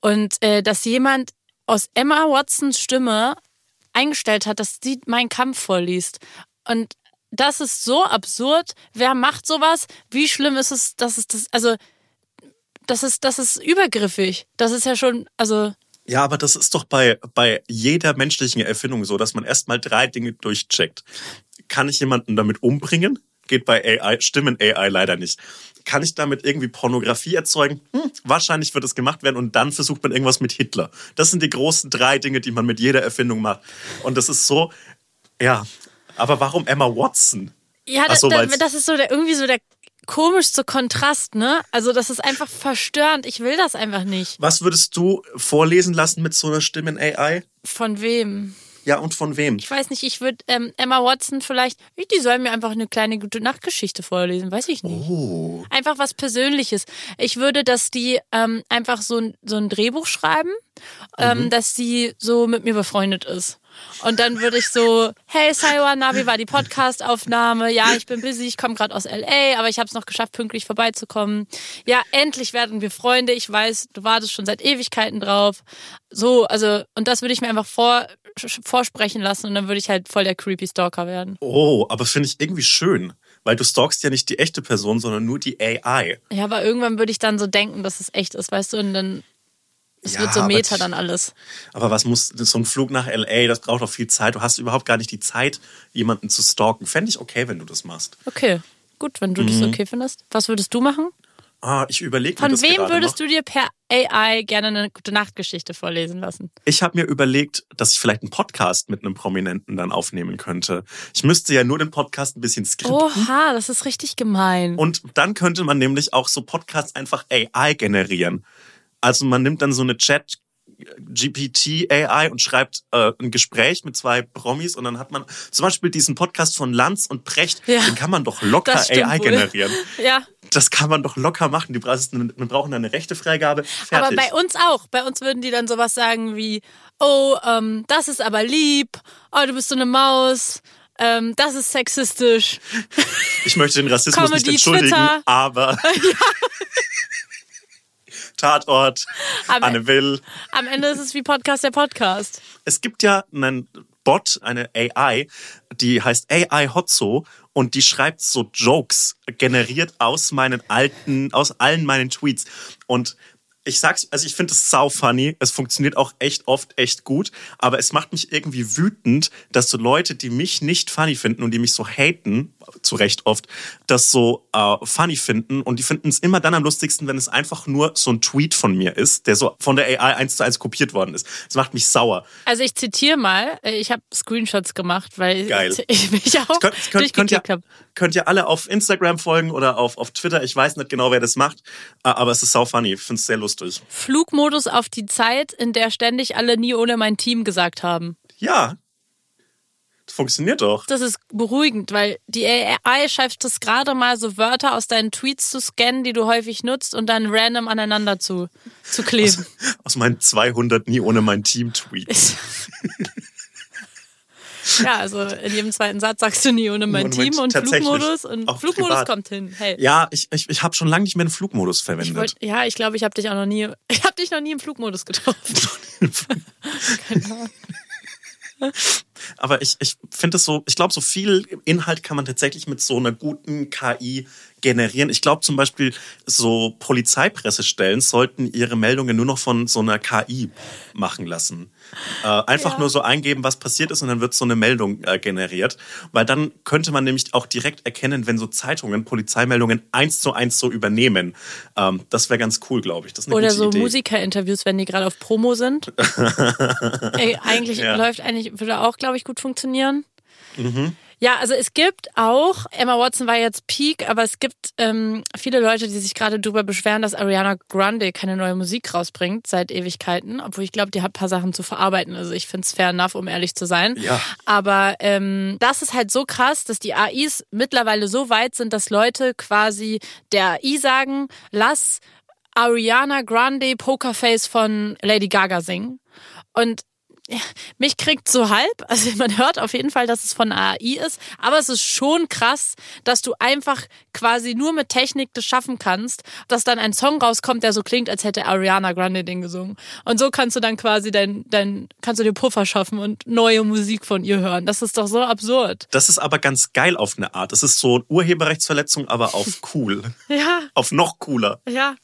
Und äh, dass jemand aus Emma Watsons Stimme eingestellt hat, dass sie meinen Kampf vorliest. Und das ist so absurd. Wer macht sowas? Wie schlimm ist es, dass es das, also, das ist, das ist übergriffig. Das ist ja schon, also, Ja, aber das ist doch bei, bei jeder menschlichen Erfindung so, dass man erstmal drei Dinge durchcheckt. Kann ich jemanden damit umbringen? Geht bei AI, Stimmen AI leider nicht. Kann ich damit irgendwie Pornografie erzeugen? Hm, wahrscheinlich wird es gemacht werden und dann versucht man irgendwas mit Hitler. Das sind die großen drei Dinge, die man mit jeder Erfindung macht. Und das ist so, ja. Aber warum Emma Watson? Ja, das, so, das, weil's- das ist so der, irgendwie so der komischste Kontrast, ne? Also das ist einfach verstörend. Ich will das einfach nicht. Was würdest du vorlesen lassen mit so einer Stimmen-AI? Von wem? Ja, und von wem? Ich weiß nicht, ich würde ähm, Emma Watson vielleicht, die soll mir einfach eine kleine gute Nachtgeschichte vorlesen, weiß ich nicht. Oh. Einfach was Persönliches. Ich würde, dass die ähm, einfach so ein, so ein Drehbuch schreiben, ähm, dass sie so mit mir befreundet ist. Und dann würde ich so, hey Saiwa, na, wie war die Podcast-Aufnahme? Ja, ich bin busy, ich komme gerade aus L.A., aber ich habe es noch geschafft, pünktlich vorbeizukommen. Ja, endlich werden wir Freunde. Ich weiß, du wartest schon seit Ewigkeiten drauf. So, also, und das würde ich mir einfach vor, vorsprechen lassen und dann würde ich halt voll der creepy Stalker werden. Oh, aber finde ich irgendwie schön, weil du stalkst ja nicht die echte Person, sondern nur die AI. Ja, aber irgendwann würde ich dann so denken, dass es echt ist, weißt du, und dann Es Ja, wird so Meta die- dann alles. Aber was muss, so ein Flug nach LA, das braucht doch viel Zeit. Du hast überhaupt gar nicht die Zeit, jemanden zu stalken. Fände ich okay, wenn du das machst. Okay, gut, wenn du Mhm. das okay findest. Was würdest du machen? Ah, ich überlege mir Von wem würdest noch. du dir per AI gerne eine gute Nachtgeschichte vorlesen lassen? Ich habe mir überlegt, dass ich vielleicht einen Podcast mit einem Prominenten dann aufnehmen könnte. Ich müsste ja nur den Podcast ein bisschen skripten. Oha, das ist richtig gemein. Und dann könnte man nämlich auch so Podcasts einfach AI generieren. Also man nimmt dann so eine Chat GPT AI und schreibt äh, ein Gespräch mit zwei Promis und dann hat man zum Beispiel diesen Podcast von Lanz und Precht, Ja, den kann man doch locker stimmt AI wohl. generieren. Ja, Das kann man doch locker machen. Die brauchen, wir brauchen dann eine Rechtefreigabe. Fertig. aber bei uns auch. Bei uns würden die dann sowas sagen wie, oh, ähm, das ist aber lieb, oh, du bist so eine Maus, ähm, das ist sexistisch. Ich möchte den Rassismus nicht Comedy, entschuldigen, Twitter. aber Tatort, Am- Anne Will. Am Ende ist es wie Podcast der Podcast. Es gibt ja einen Bot, eine AI, die heißt AI Hotzo und die schreibt so Jokes, generiert aus meinen alten, aus allen meinen Tweets. Und ich sag's, also ich finde es sau funny. Es funktioniert auch echt oft echt gut, aber es macht mich irgendwie wütend, dass so Leute, die mich nicht funny finden und die mich so haten, zu Recht oft, das so äh, funny finden und die finden es immer dann am lustigsten, wenn es einfach nur so ein Tweet von mir ist, der so von der AI eins zu eins kopiert worden ist. Das macht mich sauer. Also ich zitiere mal, äh, ich habe Screenshots gemacht, weil Geil. ich mich auch Könnt, könnt, könnt, ihr, habe. könnt ihr alle auf Instagram folgen oder auf, auf Twitter. Ich weiß nicht genau, wer das macht, äh, aber es ist sau funny. Ich finde es sehr lustig. Flugmodus auf die Zeit, in der ständig alle nie ohne mein Team gesagt haben. Ja, das funktioniert doch. Das ist beruhigend, weil die AI schafft es gerade mal so Wörter aus deinen Tweets zu scannen, die du häufig nutzt und dann random aneinander zu, zu kleben. Aus meinen 200 nie ohne mein Team Tweets. ja, also in jedem zweiten Satz sagst du nie ohne mein mein Team und. Flugmodus und Flugmodus privat. kommt hin. Hey. Ja, ich, ich, ich habe schon lange nicht mehr den Flugmodus Ich verwendet. wollt, ja, ich glaube, ich habe dich auch noch nie, ich habe dich noch nie im Flugmodus getroffen. Keine Ahnung. Aber ich, ich finde es so, ich glaube, so viel Inhalt kann man tatsächlich mit so einer guten KI generieren. Ich glaube zum Beispiel, so Polizeipressestellen sollten ihre Meldungen nur noch von so einer KI machen lassen. Äh, einfach Ja. nur so eingeben, was passiert ist und dann wird so eine Meldung äh, generiert. Weil dann könnte man nämlich auch direkt erkennen, wenn so Zeitungen Polizeimeldungen eins zu eins so übernehmen. Ähm, das wäre ganz cool, glaube ich. Das ist eine Oder so. Musikerinterviews, wenn die gerade auf Promo sind. Ey, eigentlich Ja. läuft eigentlich, würde auch, glaube ich, gut funktionieren. Mhm. Ja, also es gibt auch, Emma Watson war jetzt Peak, aber es gibt ähm, viele Leute, die sich gerade darüber beschweren, dass Ariana Grande keine neue Musik rausbringt seit Ewigkeiten, obwohl ich glaube, die hat ein paar Sachen zu verarbeiten. Also ich finde es fair enough, um ehrlich zu sein. Ja. Aber ähm, das ist halt so krass, dass die AIs mittlerweile so weit sind, dass Leute quasi der AI sagen, lass Ariana Grande Pokerface von Lady Gaga singen. Und ja, mich kriegt so halb, also man hört auf jeden Fall, dass es von AI ist, aber es ist schon krass, dass du einfach quasi nur mit Technik das schaffen kannst, dass dann ein Song rauskommt, der so klingt, als hätte Ariana Grande den gesungen. Und so kannst du dann quasi dein, dein, kannst du dir Puffer schaffen und neue Musik von ihr hören. Das ist doch so absurd. Das ist aber ganz geil auf eine Art. Das ist so Urheberrechtsverletzung, aber auf cool. Ja, auf noch cooler. ja.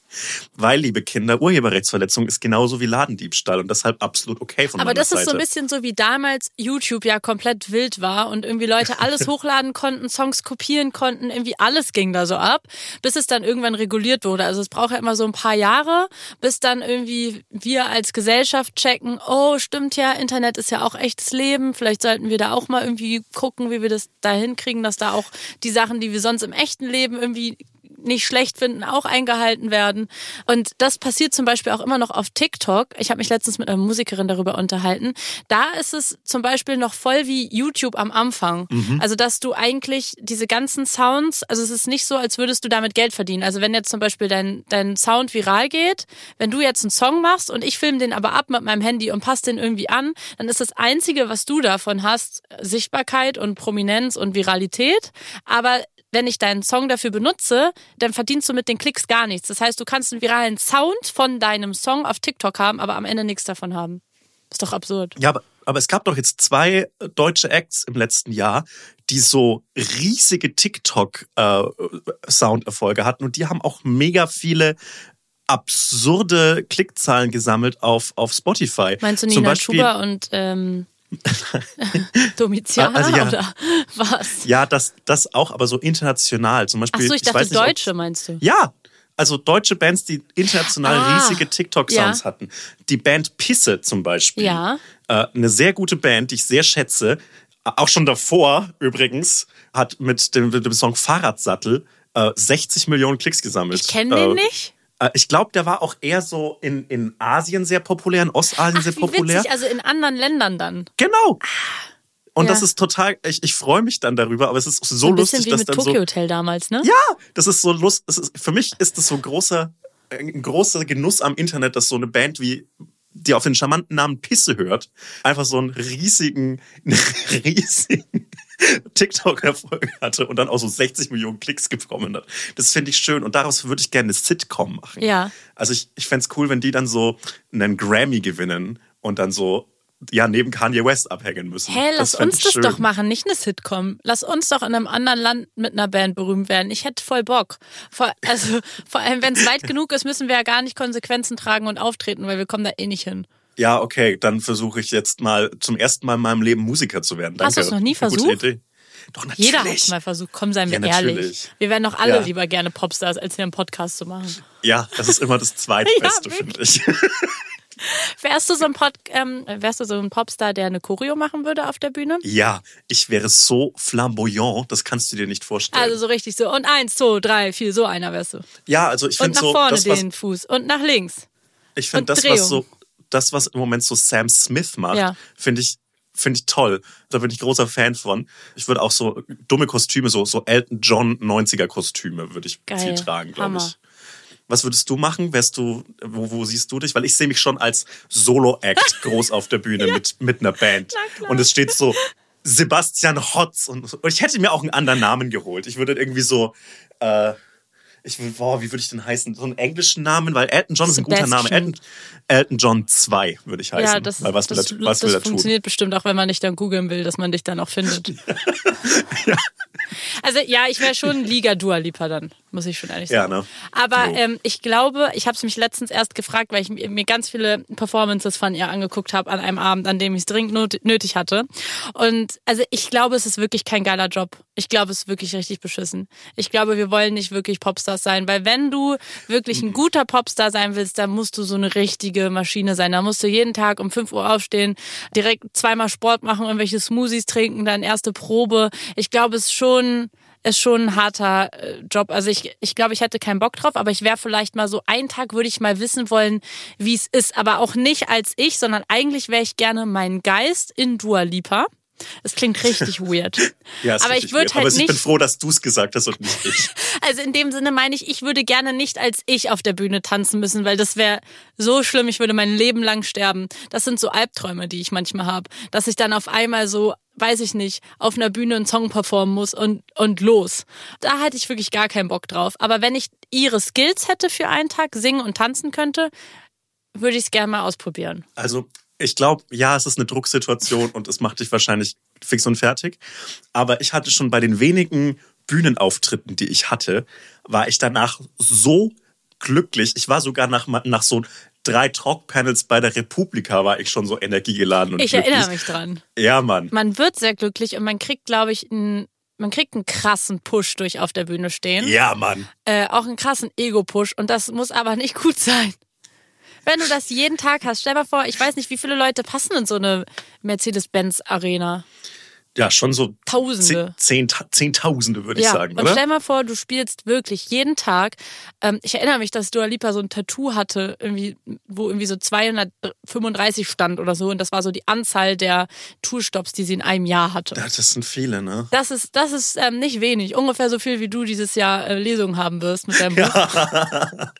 Weil, liebe Kinder, Urheberrechtsverletzung ist genauso wie Ladendiebstahl und deshalb absolut okay von Aber das Seite. ist so ein bisschen so wie damals YouTube ja komplett wild war und irgendwie Leute alles hochladen konnten, Songs kopieren konnten, irgendwie alles ging da so ab, bis es dann irgendwann reguliert wurde. Also es braucht ja immer so ein paar Jahre, bis dann irgendwie wir als Gesellschaft checken, oh stimmt ja, Internet ist ja auch echtes Leben, vielleicht sollten wir da auch mal irgendwie gucken, wie wir das da hinkriegen, dass da auch die Sachen, die wir sonst im echten Leben irgendwie nicht schlecht finden, auch eingehalten werden. Und das passiert zum Beispiel auch immer noch auf TikTok. Ich habe mich letztens mit einer Musikerin darüber unterhalten. Da ist es zum Beispiel noch voll wie YouTube am Anfang. Also, dass du eigentlich diese ganzen Sounds, also es ist nicht so, als würdest du damit Geld verdienen. Also, wenn jetzt zum Beispiel dein, dein Sound viral geht, wenn du jetzt einen Song machst und ich filme den aber ab mit meinem Handy und passe den irgendwie an, dann ist das Einzige, was du davon hast, Sichtbarkeit und Prominenz und Viralität. Aber wenn ich deinen Song dafür benutze, dann verdienst du mit den Klicks gar nichts. Das heißt, du kannst einen viralen Sound von deinem Song auf TikTok haben, aber am Ende nichts davon haben. Ist doch absurd. Ja, aber, aber es gab doch jetzt zwei deutsche Acts im letzten Jahr, die so riesige TikTok-Sounderfolge hatten und die haben auch mega viele absurde Klickzahlen gesammelt auf, auf Spotify. Meinst du Zum Nina Beispiel, Schuber und ähm, Domiziana Also ja. oder was? Ja, das, das auch, aber so international. Zum Beispiel, Achso, ich dachte weiß nicht, Deutsche, meinst du? Ja, also deutsche Bands, die international Ah, riesige TikTok-Sounds ja. hatten. Die Band Pisse zum Beispiel. Ja. Äh, eine sehr gute Band, die ich sehr schätze. Auch schon davor übrigens hat mit dem, mit dem Song Fahrradsattel äh, 60 Millionen Klicks gesammelt. Ich kenne den Äh, nicht. Äh, Ich glaube, der war auch eher so in, in Asien sehr populär, in Ostasien Ach, sehr wie populär. witzig, also in anderen Ländern dann. Genau. Und Ja. das ist total, ich, ich freue mich dann darüber, aber es ist so, So ein bisschen lustig, wie dass mit dann Tokyo so. Hotel damals, ne? Ja, das ist so lust. Es ist, für mich ist das so ein großer, ein großer Genuss am Internet, dass so eine Band wie die auf den charmanten Namen Pisse hört, einfach so einen riesigen, riesigen TikTok-Erfolg hatte und dann auch so 60 Millionen Klicks bekommen hat. Das finde ich schön und daraus würde ich gerne eine Sitcom machen. Ja. Also ich, ich fände es cool, wenn die dann so einen Grammy gewinnen und dann so ja neben Kanye West abhängen müssen. Hä, lass fänd uns das schön. doch machen, nicht eine Sitcom. Lass uns doch in einem anderen Land mit einer Band berühmt werden. Ich hätte voll Bock. Vor, also vor allem, wenn es weit genug ist, müssen wir ja gar nicht Konsequenzen tragen und auftreten, weil wir kommen da eh nicht hin. Ja, okay, dann versuche ich jetzt mal zum ersten Mal in meinem Leben Musiker zu werden. Danke. Hast du es noch nie gute versucht? Idee. Doch, natürlich. Jeder hat es mal versucht. Komm, seien wir Ja, ehrlich. natürlich. Wir wären doch alle Ja. lieber gerne Popstars, als hier einen Podcast zu machen. Ja, das ist immer das Zweitbeste, Ja, finde ich. Wärst du so ein Pod, ähm, wärst du so ein Popstar, der eine Choreo machen würde auf der Bühne? Ja, ich wäre so flamboyant, das kannst du dir nicht vorstellen. Also so richtig so. Und eins, zwei, drei, vier, so einer wärst du. ja, also ich Und finde nach so, vorne das, was, den Fuß und nach links. ich finde und das, Drehung. was so, das, was im Moment so Sam Smith macht, Ja. finde ich, finde ich toll. Da bin ich großer Fan von. Ich würde auch so dumme Kostüme, so, so Elton John 90er Kostüme würde ich Geil. viel tragen, glaube ich. Was würdest du machen? Wärst du, wo, wo siehst du dich? Weil ich sehe mich schon als Solo-Act groß auf der Bühne mit, mit einer Band. Und es steht so Sebastian Hotz und, und ich hätte mir auch einen anderen Namen geholt. Ich würde irgendwie so, äh, ich will, boah, wie würde ich denn heißen? So einen englischen Namen, weil Elton John ist ein guter Name. Sebastian. Elton, Elton John 2 würde ich heißen. Ja, das, weil was das, will er, was das will er tun? funktioniert bestimmt auch, wenn man dich dann googeln will, dass man dich dann auch findet. Also ja, ich wäre schon Liga Dua Lipa dann, muss ich schon ehrlich Ja, sagen. ne? Aber ähm, ich glaube, ich habe es mich letztens erst gefragt, weil ich mir ganz viele Performances von ihr angeguckt habe an einem Abend, an dem ich es dringend nötig hatte. Und also ich glaube, es ist wirklich kein geiler Job. Ich glaube, es ist wirklich richtig beschissen. Ich glaube, wir wollen nicht wirklich Popstars sein, weil wenn du wirklich ein guter Popstar sein willst, dann musst du so eine richtige Maschine sein. Da musst du jeden Tag um 5 Uhr aufstehen, direkt zweimal Sport machen, irgendwelche Smoothies trinken, dann erste Probe. Ich glaube, es ist schon ist schon ein harter äh, Job. Also ich, ich glaube, ich hätte keinen Bock drauf, aber ich wäre vielleicht mal so, einen Tag würde ich mal wissen wollen, wie es ist. Aber auch nicht als ich, sondern eigentlich wäre ich gerne mein Geist in Dua Lipa. Es klingt richtig weird. Ja, aber ich würde halt Aber ich nicht. bin froh, dass du es gesagt hast und nicht ich. Also in dem Sinne meine ich, ich würde gerne nicht als ich auf der Bühne tanzen müssen, weil das wäre so schlimm, ich würde mein Leben lang sterben. Das sind so Albträume, die ich manchmal habe, dass ich dann auf einmal so, weiß ich nicht, auf einer Bühne einen Song performen muss und, und los. Da hätte ich wirklich gar keinen Bock drauf. Aber wenn ich ihre Skills hätte für einen Tag, singen und tanzen könnte, würde ich es gerne mal ausprobieren. Also, ich glaube, ja, es ist eine Drucksituation und es macht dich wahrscheinlich fix und fertig. Aber ich hatte schon bei den wenigen Bühnenauftritten, die ich hatte, war ich danach so glücklich. Ich war sogar nach, nach so drei Talkpanels bei der Republika war ich schon so energiegeladen und Ich glücklich. erinnere mich dran. Ja, Mann. Man wird sehr glücklich und man kriegt, glaube ich, einen, man kriegt einen krassen Push durch auf der Bühne stehen. Ja, Mann. äh, auch einen krassen Ego-Push und das muss aber nicht gut sein. Wenn du das jeden Tag hast, stell mal vor, ich weiß nicht, wie viele Leute passen in so eine Mercedes-Benz-Arena. Ja, schon so Tausende. Zehn, zehn, Zehntausende, würde ich Ja, sagen, und oder? stell mal vor, du spielst wirklich jeden Tag. Ähm, ich erinnere mich, dass Dua Lipa so ein Tattoo hatte, irgendwie, wo irgendwie so 235 stand oder so. Und das war so die Anzahl der Tourstops, die sie in einem Jahr hatte. Ja, das sind viele, ne? Das ist, das ist ähm, nicht wenig. Ungefähr so viel, wie du dieses Jahr äh, Lesungen haben wirst mit deinem Buch.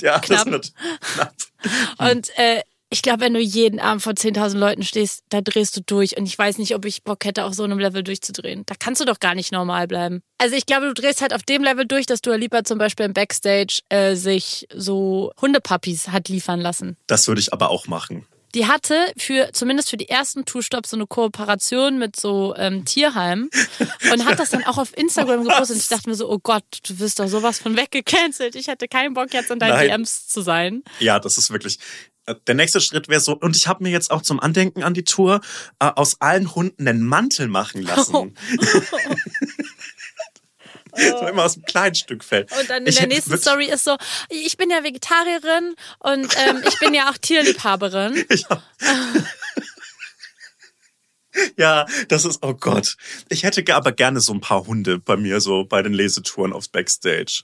Ja, Knapp. das wird knapp. Und äh, ich glaube, wenn du jeden Abend vor 10.000 Leuten stehst, da drehst du durch. Und ich weiß nicht, ob ich Bock hätte, auf so einem Level durchzudrehen. Da kannst du doch gar nicht normal bleiben. Also ich glaube, du drehst halt auf dem Level durch, dass du Lipa zum Beispiel im Backstage äh, sich so Hundepuppies hat liefern lassen. Das würde ich aber auch machen. die hatte für zumindest für die ersten Two-Stops so eine Kooperation mit so ähm, Tierheimen und hat das dann auch auf Instagram gepostet. Und ich dachte mir so, oh Gott, du wirst doch sowas von weggecancelt. Ich hätte keinen Bock jetzt in deinen Nein. DMs zu sein. Ja, das ist wirklich. Der nächste Schritt wäre so, und ich habe mir jetzt auch zum Andenken an die Tour äh, aus allen Hunden einen Mantel machen lassen. Oh. so immer aus einem kleinen Stück Fell. Und dann in Ich der nächsten Story ist so, ich bin ja Vegetarierin und ähm, ich bin ja auch Tierliebhaberin. Ja, das ist, oh Gott. Ich hätte aber gerne so ein paar Hunde bei mir, so bei den Lesetouren aufs Backstage.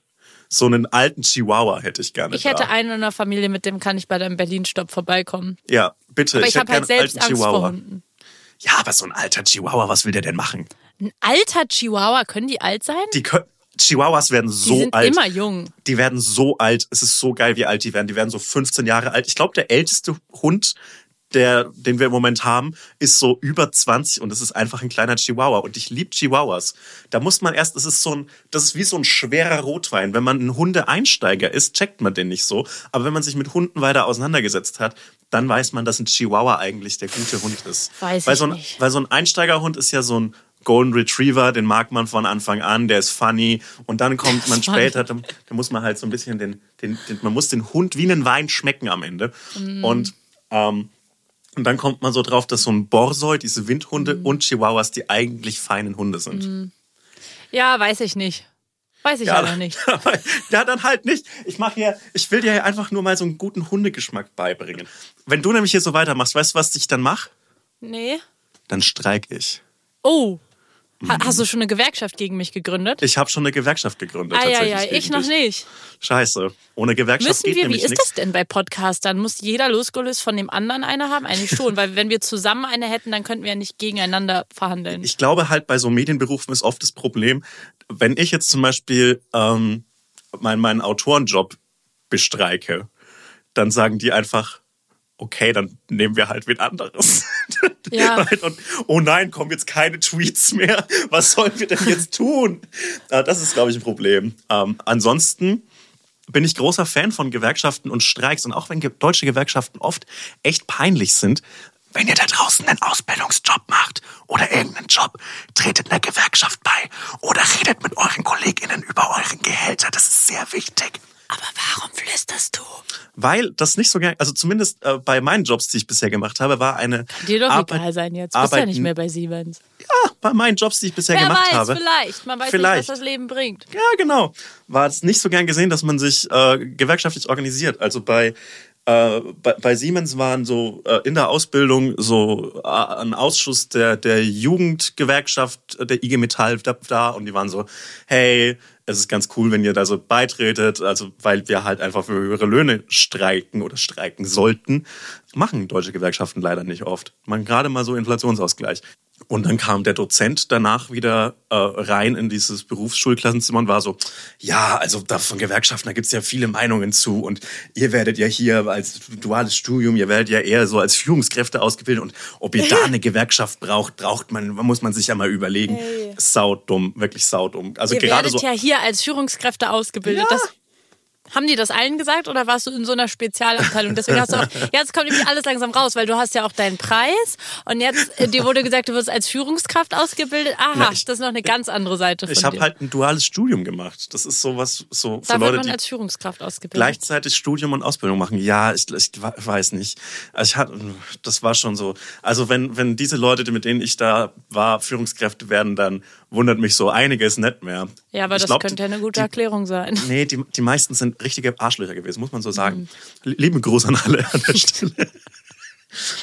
So einen alten Chihuahua hätte ich gerne. Ich hätte da. einen in der Familie, mit dem kann ich bei deinem Berlin-Stopp vorbeikommen. Ja, bitte. Aber ich, hätte habe halt selbst alten Angst vor Chihuahua. Hunden. Ja, aber so ein alter Chihuahua, was will der denn machen? Ein alter Chihuahua, können die alt sein? Die können, Chihuahuas werden Die so sind alt. immer jung. Die werden so alt. Es ist so geil, wie alt die werden. Die werden so 15 Jahre alt. Ich glaube, der älteste Hund, der, den wir im Moment haben, ist so über 20 und es ist einfach ein kleiner Chihuahua. Und ich liebe Chihuahuas. Da muss man erst, es ist so ein, das ist wie so ein schwerer Rotwein. Wenn man ein Hundeeinsteiger ist, checkt man den nicht so. Aber wenn man sich mit Hunden weiter auseinandergesetzt hat, dann weiß man, dass ein Chihuahua eigentlich der gute Hund ist. Weiß weil ich so ein, nicht. Weil so ein Einsteigerhund ist ja so ein Golden Retriever, den mag man von Anfang an, der ist funny. Und dann kommt man später, da, da muss man halt so ein bisschen den, den, den, man muss den Hund wie einen Wein schmecken am Ende. Mm. Und, ähm, und dann kommt man so drauf, dass so ein Borsoi, diese Windhunde Mm. und Chihuahuas die eigentlich feinen Hunde sind. Ja, weiß ich nicht. Weiß ich Ja, leider nicht. ja, dann halt nicht. Ich mache hier, ich will dir einfach nur mal so einen guten Hundegeschmack beibringen. Wenn du nämlich hier so weitermachst, weißt du, was ich dann mache? Nee. Dann streik ich. Oh. Ha hast du schon eine Gewerkschaft gegen mich gegründet? Ich habe schon eine Gewerkschaft gegründet. ah ja, ja, ich noch dich. nicht. Scheiße. Ohne Gewerkschaft Müssen geht wir, wie nämlich ist nichts. das denn bei Podcastern? Muss jeder losgelöst von dem anderen eine haben? Eigentlich schon, weil wenn wir zusammen eine hätten, dann könnten wir ja nicht gegeneinander verhandeln. Ich glaube halt bei so Medienberufen ist oft das Problem, wenn ich jetzt zum Beispiel ähm, meinen, meinen Autorenjob bestreike, dann sagen die einfach, okay, dann nehmen wir halt wen anderes. Ja. Und, oh nein, kommen jetzt keine Tweets mehr. Was sollen wir denn jetzt tun? Äh, Das ist, glaube ich, ein Problem. Ähm, ansonsten bin ich großer Fan von Gewerkschaften und Streiks. Und auch wenn deutsche Gewerkschaften oft echt peinlich sind, wenn ihr da draußen einen Ausbildungsjob macht oder irgendeinen Job, tretet einer Gewerkschaft bei oder redet mit euren KollegInnen über euren Gehälter. Das ist sehr wichtig. Aber warum flüsterst du? Weil das nicht so gern, also zumindest äh, bei meinen Jobs, die ich bisher gemacht habe, war eine Dir doch Arbeit- egal sein jetzt. Du bist ja nicht mehr bei Siemens. Ja, bei meinen Jobs, die ich bisher Wer gemacht weiß, habe. vielleicht. Man weiß Vielleicht. nicht, was das Leben bringt. Ja, genau. War es nicht so gern gesehen, dass man sich äh, gewerkschaftlich organisiert. Also bei, äh, bei, bei Siemens waren so äh, in der Ausbildung so äh, ein Ausschuss der, der Jugendgewerkschaft äh, der IG Metall da, da und die waren so, hey, es ist ganz cool, wenn ihr da so beitretet, also weil wir halt einfach für höhere Löhne streiken oder streiken sollten. Machen deutsche Gewerkschaften leider nicht oft. Man gerade mal so Inflationsausgleich. Und dann kam der Dozent danach wieder äh, rein in dieses Berufsschulklassenzimmer und war so, ja, also da von Gewerkschaften, da gibt's ja viele Meinungen zu und ihr werdet ja hier als duales Studium, ihr werdet ja eher so als Führungskräfte ausgebildet und ob ihr da eine Gewerkschaft braucht, braucht man, muss man sich ja mal überlegen. Ey. Saudumm, wirklich saudumm. Also Ihr gerade werdet so. ja hier als Führungskräfte ausgebildet. Ja. Das, haben die das allen gesagt oder warst du in so einer Spezialabteilung? Deswegen hast du auch, jetzt kommt nämlich alles langsam raus, weil du hast ja auch deinen Preis und jetzt, äh, dir wurde gesagt, du wirst als Führungskraft ausgebildet. Aha, Na, ich- das ist noch eine ganz andere Seite von ich habe halt ein duales Studium gemacht. Das ist sowas so für da wird Leute, man als Führungskraft ausgebildet. gleichzeitig Studium und Ausbildung machen. Ja, ich, ich weiß nicht. Also ich hatte, das war schon so. Also wenn, wenn diese Leute, mit denen ich da war, Führungskräfte werden, dann wundert mich so einiges nicht mehr. Ja, aber Ich das glaub, könnte ja eine gute die, Erklärung sein. Nee, die, die meisten sind richtige Arschlöcher gewesen, muss man so sagen. Mhm. Lieben Gruß an alle an der Stelle.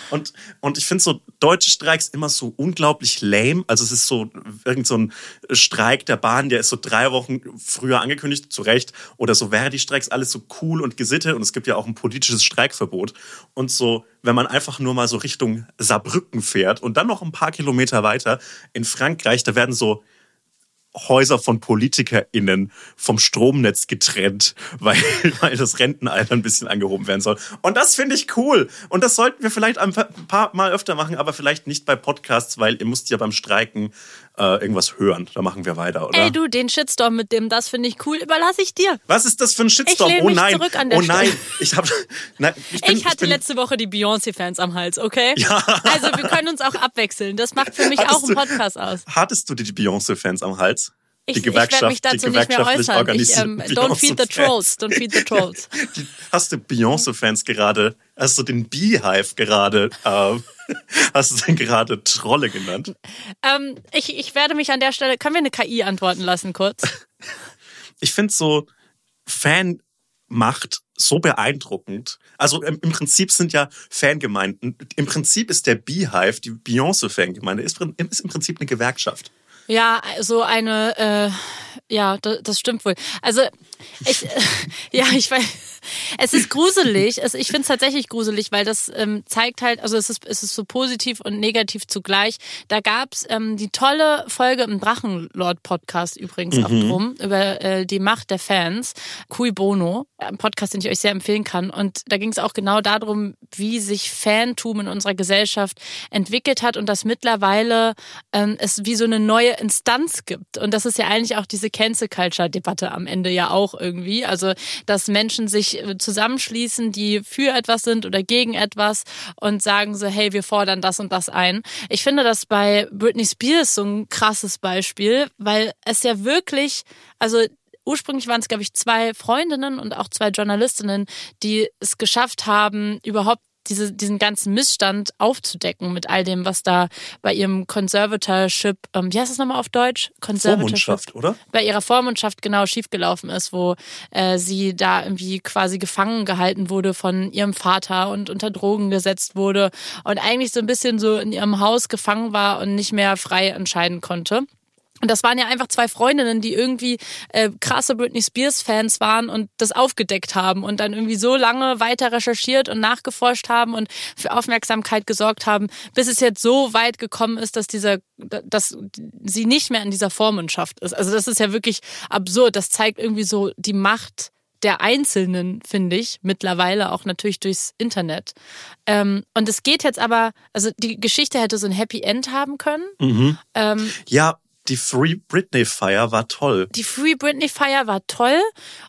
Und, und ich finde so deutsche Streiks immer so unglaublich lame. Also es ist so irgend so ein Streik der Bahn, der ist so drei Wochen früher angekündigt, zu Recht. Oder so wäre die Streiks alles so cool und gesittet. Und es gibt ja auch ein politisches Streikverbot. Und so, wenn man einfach nur mal so Richtung Saarbrücken fährt und dann noch ein paar Kilometer weiter in Frankreich, da werden so Häuser von PolitikerInnen vom Stromnetz getrennt, weil, weil das Rentenalter ein bisschen angehoben werden soll. Und das finde ich cool. Und das sollten wir vielleicht ein paar Mal öfter machen, aber vielleicht nicht bei Podcasts, weil ihr müsst ja beim Streiken äh, irgendwas hören. Da machen wir weiter, oder? Ey, du, den Shitstorm mit dem, das finde ich cool, überlasse ich dir. Was ist das für ein Shitstorm? Ich oh nein, oh nein, Stelle. ich habe, ich, ich hatte bin, letzte Woche die Beyoncé-Fans am Hals, okay? Also wir können uns auch abwechseln. Das macht für mich Hattest auch einen du- Podcast aus. Hattest du die Beyoncé-Fans am Hals? Ich, die ich werde Gewerkschaft, mich dazu die nicht mehr gewerkschaftlich äußern. Ich, organisierten ähm, don't feed the trolls. Don't feed the trolls. Hast du Beyoncé-Fans gerade, hast du den Beehive gerade, äh, hast du den gerade Trolle genannt? Ähm, ich, ich werde mich an der Stelle, können wir eine KI antworten lassen kurz? Ich finde so Fanmacht so beeindruckend. Also im, im Prinzip sind ja Fangemeinden, im Prinzip ist der Beehive, die Beyoncé-Fangemeinde, ist, ist im Prinzip eine Gewerkschaft. Ja, so eine, äh, ja, das, das stimmt wohl. Also, ich, äh, ja, ich weiß, es ist gruselig. Es, ich finde es tatsächlich gruselig, weil das ähm, zeigt halt, also es ist, es ist so positiv und negativ zugleich. Da gab's ähm, die tolle Folge im Drachenlord-Podcast übrigens auch drum, über äh, die Macht der Fans. Cui Bono, ein Podcast, den ich euch sehr empfehlen kann. Und da ging es auch genau darum, wie sich Fantum in unserer Gesellschaft entwickelt hat und dass mittlerweile ähm, es wie so eine neue Instanz gibt. Und das ist ja eigentlich auch diese Cancel Culture-Debatte am Ende ja auch irgendwie. Also, dass Menschen sich äh, zusammenschließen, die für etwas sind oder gegen etwas und sagen so, hey, wir fordern das und das ein. Ich finde das bei Britney Spears so ein krasses Beispiel, weil es ja wirklich, also ursprünglich waren es, glaube ich, zwei Freundinnen und auch zwei Journalistinnen, die es geschafft haben, überhaupt diese, diesen ganzen Missstand aufzudecken mit all dem, was da bei ihrem Conservatorship, ähm, wie heißt das nochmal auf Deutsch? Vormundschaft, oder? Bei ihrer Vormundschaft genau schiefgelaufen ist, wo äh, sie da irgendwie quasi gefangen gehalten wurde von ihrem Vater und unter Drogen gesetzt wurde und eigentlich so ein bisschen so in ihrem Haus gefangen war und nicht mehr frei entscheiden konnte. Und das waren ja einfach zwei Freundinnen, die irgendwie äh, krasse Britney Spears Fans waren und das aufgedeckt haben und dann irgendwie so lange weiter recherchiert und nachgeforscht haben und für Aufmerksamkeit gesorgt haben, bis es jetzt so weit gekommen ist, dass dieser, dass sie nicht mehr in dieser Vormundschaft ist. Also das ist ja wirklich absurd. Das zeigt irgendwie so die Macht der Einzelnen, finde ich, mittlerweile auch natürlich durchs Internet. Ähm, und es geht jetzt aber, also die Geschichte hätte so ein Happy End haben können. Ähm, Ja, die Free Britney Fire war toll. die Free Britney Fire war toll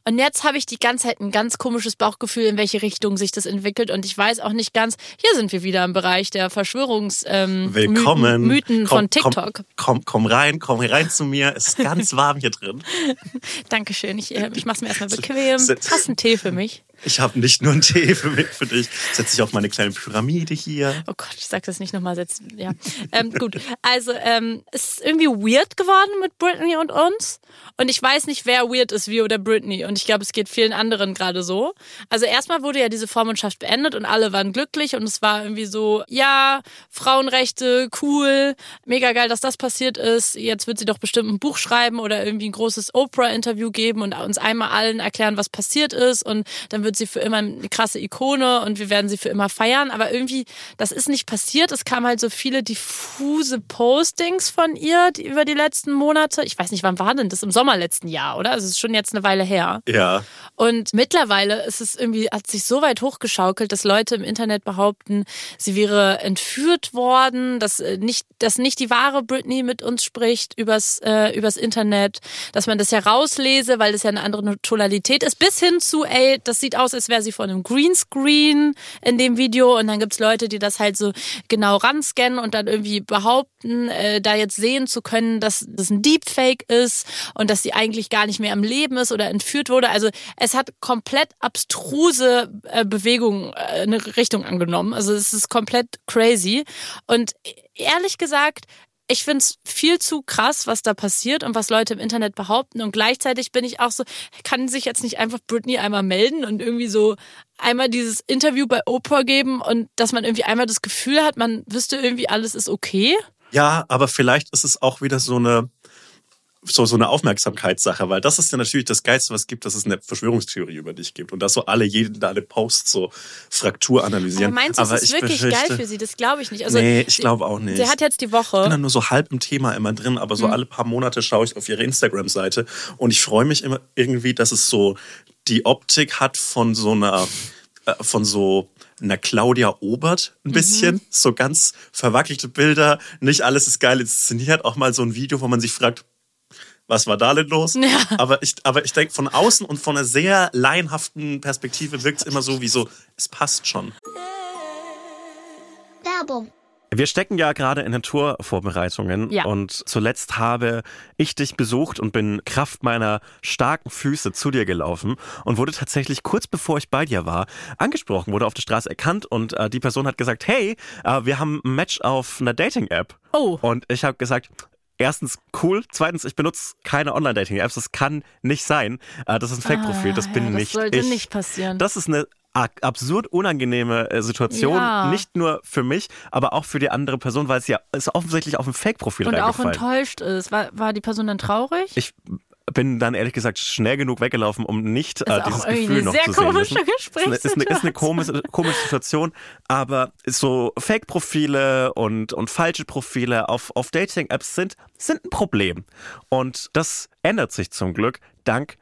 und jetzt habe ich die ganze Zeit ein ganz komisches Bauchgefühl, in welche Richtung sich das entwickelt und ich weiß auch nicht ganz. Hier sind wir wieder im Bereich der Verschwörungs ähm, Willkommen. Mythen, Mythen komm, von TikTok. Komm, komm, komm rein, komm rein zu mir. Es ist ganz warm hier drin. Dankeschön. Ich, äh, ich mache es mir erstmal bequem. Hast einen Tee für mich? Ich habe nicht nur einen Tee für, mich, für dich. Setz dich auf meine kleine Pyramide hier. Oh Gott, ich sag das nicht nochmal. Ja. ähm, gut, also ähm, es ist irgendwie weird geworden mit Britney und uns. Und ich weiß nicht, wer weird ist, wir oder Britney. Und ich glaube, es geht vielen anderen gerade so. Also erstmal wurde ja diese Vormundschaft beendet und alle waren glücklich. Und es war irgendwie so, ja, Frauenrechte, cool, mega geil, dass das passiert ist. Jetzt wird sie doch bestimmt ein Buch schreiben oder irgendwie ein großes Oprah-Interview geben und uns einmal allen erklären, was passiert ist. Und dann wird sie für immer eine krasse Ikone und wir werden sie für immer feiern. Aber irgendwie, das ist nicht passiert. Es kamen halt so viele diffuse Postings von ihr die, über die letzten Monate. Ich weiß nicht, wann war denn das? Im Sommer letzten Jahr, oder? Also es ist schon jetzt eine Weile her. Ja. Und mittlerweile ist es irgendwie, hat sich so weit hochgeschaukelt, dass Leute im Internet behaupten, sie wäre entführt worden, dass äh, nicht, dass nicht die wahre Britney mit uns spricht übers, äh, übers Internet, dass man das ja rauslese, weil das ja eine andere Tonalität ist, bis hin zu, ey, das sieht aus, als wäre sie vor einem Greenscreen in dem Video und dann gibt's Leute, die das halt so genau ranscannen und dann irgendwie behaupten, äh, da jetzt sehen zu können, dass das ein Deepfake ist und dass sie eigentlich gar nicht mehr am Leben ist oder entführt wurde. Also es hat komplett abstruse äh, Bewegungen, äh, eine Richtung angenommen. Also es ist komplett crazy. Und ehrlich gesagt, ich finde es viel zu krass, was da passiert und was Leute im Internet behaupten. Und gleichzeitig bin ich auch so, kann sich jetzt nicht einfach Britney einmal melden und irgendwie so einmal dieses Interview bei Oprah geben und dass man irgendwie einmal das Gefühl hat, man wüsste irgendwie, alles ist okay. Ja, aber vielleicht ist es auch wieder so eine so, so eine Aufmerksamkeitssache, weil das ist ja natürlich das Geilste, was es gibt, dass es eine Verschwörungstheorie über dich gibt und dass so alle jeden alle Posts so Fraktur analysieren. Aber meinst du, es ist ich wirklich befürchte- geil für sie? Das glaube ich nicht. Also, nee, ich glaube auch nicht. Sie hat jetzt die ich bin Woche. dann nur so halb im Thema immer drin, aber Mhm. so alle paar Monate schaue ich auf ihre Instagram-Seite und ich freue mich immer irgendwie, dass es so die Optik hat von so einer äh, von so einer Claudia Obert ein bisschen. So ganz verwackelte Bilder. Nicht alles ist geil inszeniert. Auch mal so ein Video, wo man sich fragt, was war da denn los? Ja. Aber ich, aber ich denke, von außen und von einer sehr laienhaften Perspektive wirkt es immer so wie so, es passt schon. Werbung. Wir stecken ja gerade in den Tourvorbereitungen Ja. und zuletzt habe ich dich besucht und bin Kraft meiner starken Füße zu dir gelaufen und wurde tatsächlich kurz bevor ich bei dir war angesprochen, wurde auf der Straße erkannt und äh, die Person hat gesagt, hey, äh, wir haben ein Match auf einer Dating-App. Oh. Und ich habe gesagt, Erstens, cool. Zweitens, ich benutze keine Online-Dating-Apps. Das kann nicht sein. Äh, Das ist ein Fake-Profil. Das Ah, bin ja, das nicht sollte ich. nicht passieren. Das ist eine absurd unangenehme äh, Situation. Ja. Nicht nur für mich, aber auch für die andere Person, weil es ja es offensichtlich auf ein Fake-Profil Und auch enttäuscht ist. War, war die Person dann traurig? Ich bin dann ehrlich gesagt schnell genug weggelaufen, um nicht Das äh, dieses Gefühl eine noch sehr zu sehen. komische müssen. Ist eine, ist eine, ist eine komische, komische Situation, aber so Fake-Profile und, und falsche Profile auf, auf Dating-Apps sind, sind ein Problem. Und das ändert sich zum Glück dank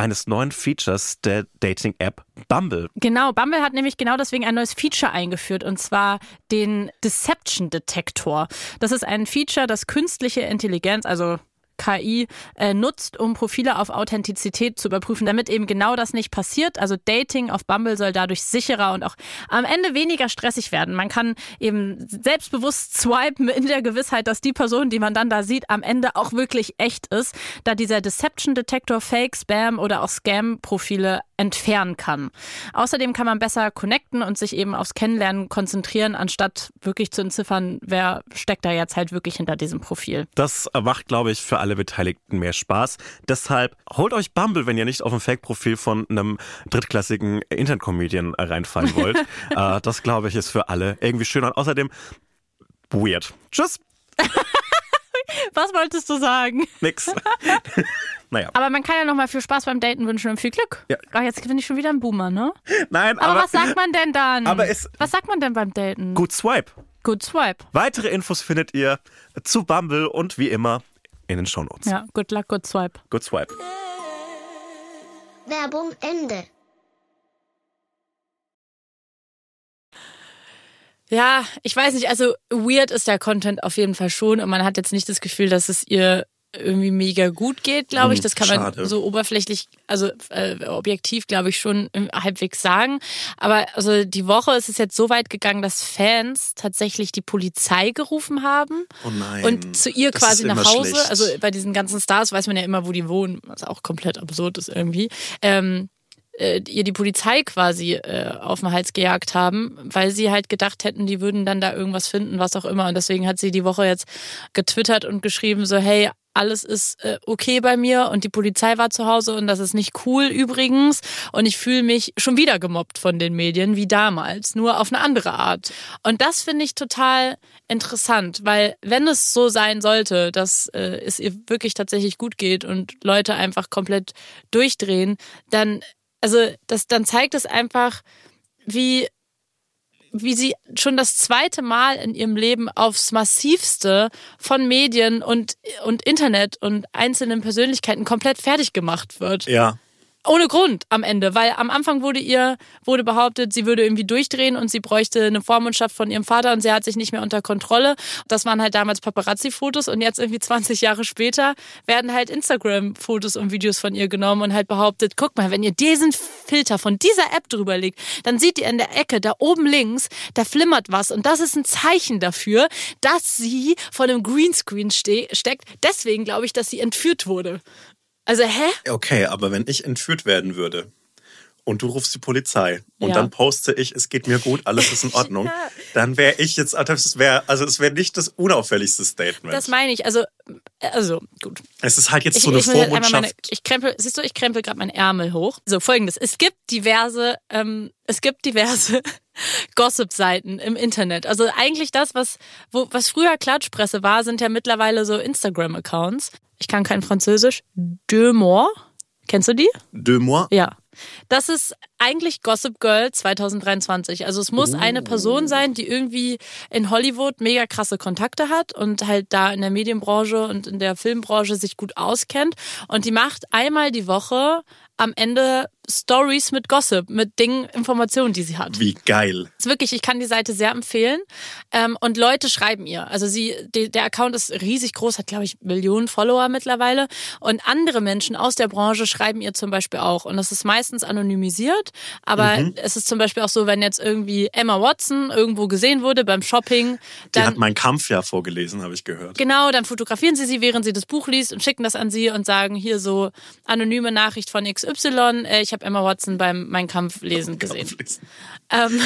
eines neuen Features der Dating-App Bumble. Genau, Bumble hat nämlich genau deswegen ein neues Feature eingeführt und zwar den Deception Detektor. Das ist ein Feature, das künstliche Intelligenz, also KI äh, nutzt, um Profile auf Authentizität zu überprüfen, damit eben genau das nicht passiert. Also Dating auf Bumble soll dadurch sicherer und auch am Ende weniger stressig werden. Man kann eben selbstbewusst swipen in der Gewissheit, dass die Person, die man dann da sieht, am Ende auch wirklich echt ist, da dieser Deception Detektor Fake, Spam oder auch Scam-Profile entfernen kann. Außerdem kann man besser connecten und sich eben aufs Kennenlernen konzentrieren, anstatt wirklich zu entziffern, wer steckt da jetzt halt wirklich hinter diesem Profil. Das macht, glaube ich, für alle Beteiligten mehr Spaß. Deshalb holt euch Bumble, wenn ihr nicht auf ein Fake-Profil von einem drittklassigen Internet-Comedian reinfallen wollt. äh, das, glaube ich, ist für alle irgendwie schön und außerdem weird. Tschüss, Was wolltest du sagen? nix. naja, Aber man kann ja noch mal viel Spaß beim Daten wünschen und viel Glück. Ja. Ach, jetzt bin ich schon wieder ein Boomer, ne? nein, Aber, aber, was sagt man denn dann? aber es- was sagt man denn beim Daten? gut Swipe. Good Swipe. Weitere Infos findet ihr zu Bumble und wie immer in den Shownotes. Ja, good luck, good swipe. Good Swipe. Werbung Ende. Ja, ich weiß nicht, also weird ist der Content auf jeden Fall schon und man hat jetzt nicht das Gefühl, dass es ihr irgendwie mega gut geht, glaube ich. Hm, Das kann schade. man so oberflächlich, also äh, objektiv, glaube ich, schon äh, halbwegs sagen. Aber also die Woche ist es jetzt so weit gegangen, dass Fans tatsächlich die Polizei gerufen haben Oh nein. und zu ihr quasi nach Hause. schlecht. Also bei diesen ganzen Stars weiß man ja immer, wo die wohnen, was auch komplett absurd ist irgendwie. Ähm, äh, ihr die Polizei quasi äh, auf den Hals gejagt haben, weil sie halt gedacht hätten, die würden dann da irgendwas finden, was auch immer. Und deswegen hat sie die Woche jetzt getwittert und geschrieben, so, hey, alles ist äh, okay bei mir und die Polizei war zu Hause und das ist nicht cool übrigens. Und ich fühle mich schon wieder gemobbt von den Medien, wie damals, nur auf eine andere Art. Und das finde ich total interessant, weil wenn es so sein sollte, dass äh, es ihr wirklich tatsächlich gut geht und Leute einfach komplett durchdrehen, dann also das, dann zeigt es einfach, wie, wie sie schon das zweite Mal in ihrem Leben aufs massivste von Medien und, und Internet und einzelnen Persönlichkeiten komplett fertig gemacht wird. ja. Ohne Grund am Ende, weil am Anfang wurde ihr, wurde behauptet, sie würde irgendwie durchdrehen und sie bräuchte eine Vormundschaft von ihrem Vater und sie hat sich nicht mehr unter Kontrolle. Das waren halt damals Paparazzi-Fotos und jetzt irgendwie 20 Jahre später werden halt Instagram-Fotos und Videos von ihr genommen und halt behauptet, guck mal, wenn ihr diesen Filter von dieser App drüber legt, dann seht ihr in der Ecke, da oben links, da flimmert was und das ist ein Zeichen dafür, dass sie vor einem Greenscreen ste steckt. Deswegen glaube ich, dass sie entführt wurde. Also, hä? Okay, aber wenn ich entführt werden würde und du rufst die Polizei und Ja. dann poste ich, es geht mir gut, alles ist in Ordnung, Ja. dann wäre ich jetzt, wäre, also es wäre nicht das unauffälligste Statement. Das meine ich. Also, also gut. es ist halt jetzt Ich, so eine ich, Vormundschaft. meine, ich krempel, siehst du, ich krempel gerade meinen Ärmel hoch. So, folgendes. Es gibt diverse, ähm, es gibt diverse Gossip-Seiten im Internet. Also eigentlich das, was, wo, was früher Klatschpresse war, sind ja mittlerweile so Instagram-Accounts. Ich kann kein Französisch. Deux Mois. Kennst du die? Deux mois. Ja. Das ist eigentlich Gossip Girl 2023. Also es muss eine Person sein, die irgendwie in Hollywood mega krasse Kontakte hat und halt da in der Medienbranche und in der Filmbranche sich gut auskennt. Und die macht einmal die Woche am Ende Stories mit Gossip, mit Dingen, Informationen, die sie hat. Wie geil. ist wirklich, ich kann die Seite sehr empfehlen. Ähm, und Leute schreiben ihr. Also sie, die, der Account ist riesig groß, hat glaube ich Millionen Follower mittlerweile. Und andere Menschen aus der Branche schreiben ihr zum Beispiel auch. Und das ist meistens anonymisiert. Aber Mhm. es ist zum Beispiel auch so, wenn jetzt irgendwie Emma Watson irgendwo gesehen wurde beim Shopping, Die dann hat meinen Kampf ja vorgelesen, habe ich gehört. Genau, dann fotografieren sie sie, während sie das Buch liest und schicken das an sie und sagen hier so anonyme Nachricht von XY. Äh, ich habe Emma Watson beim Mein Kampf lesen gesehen. Kampflesen. Ähm,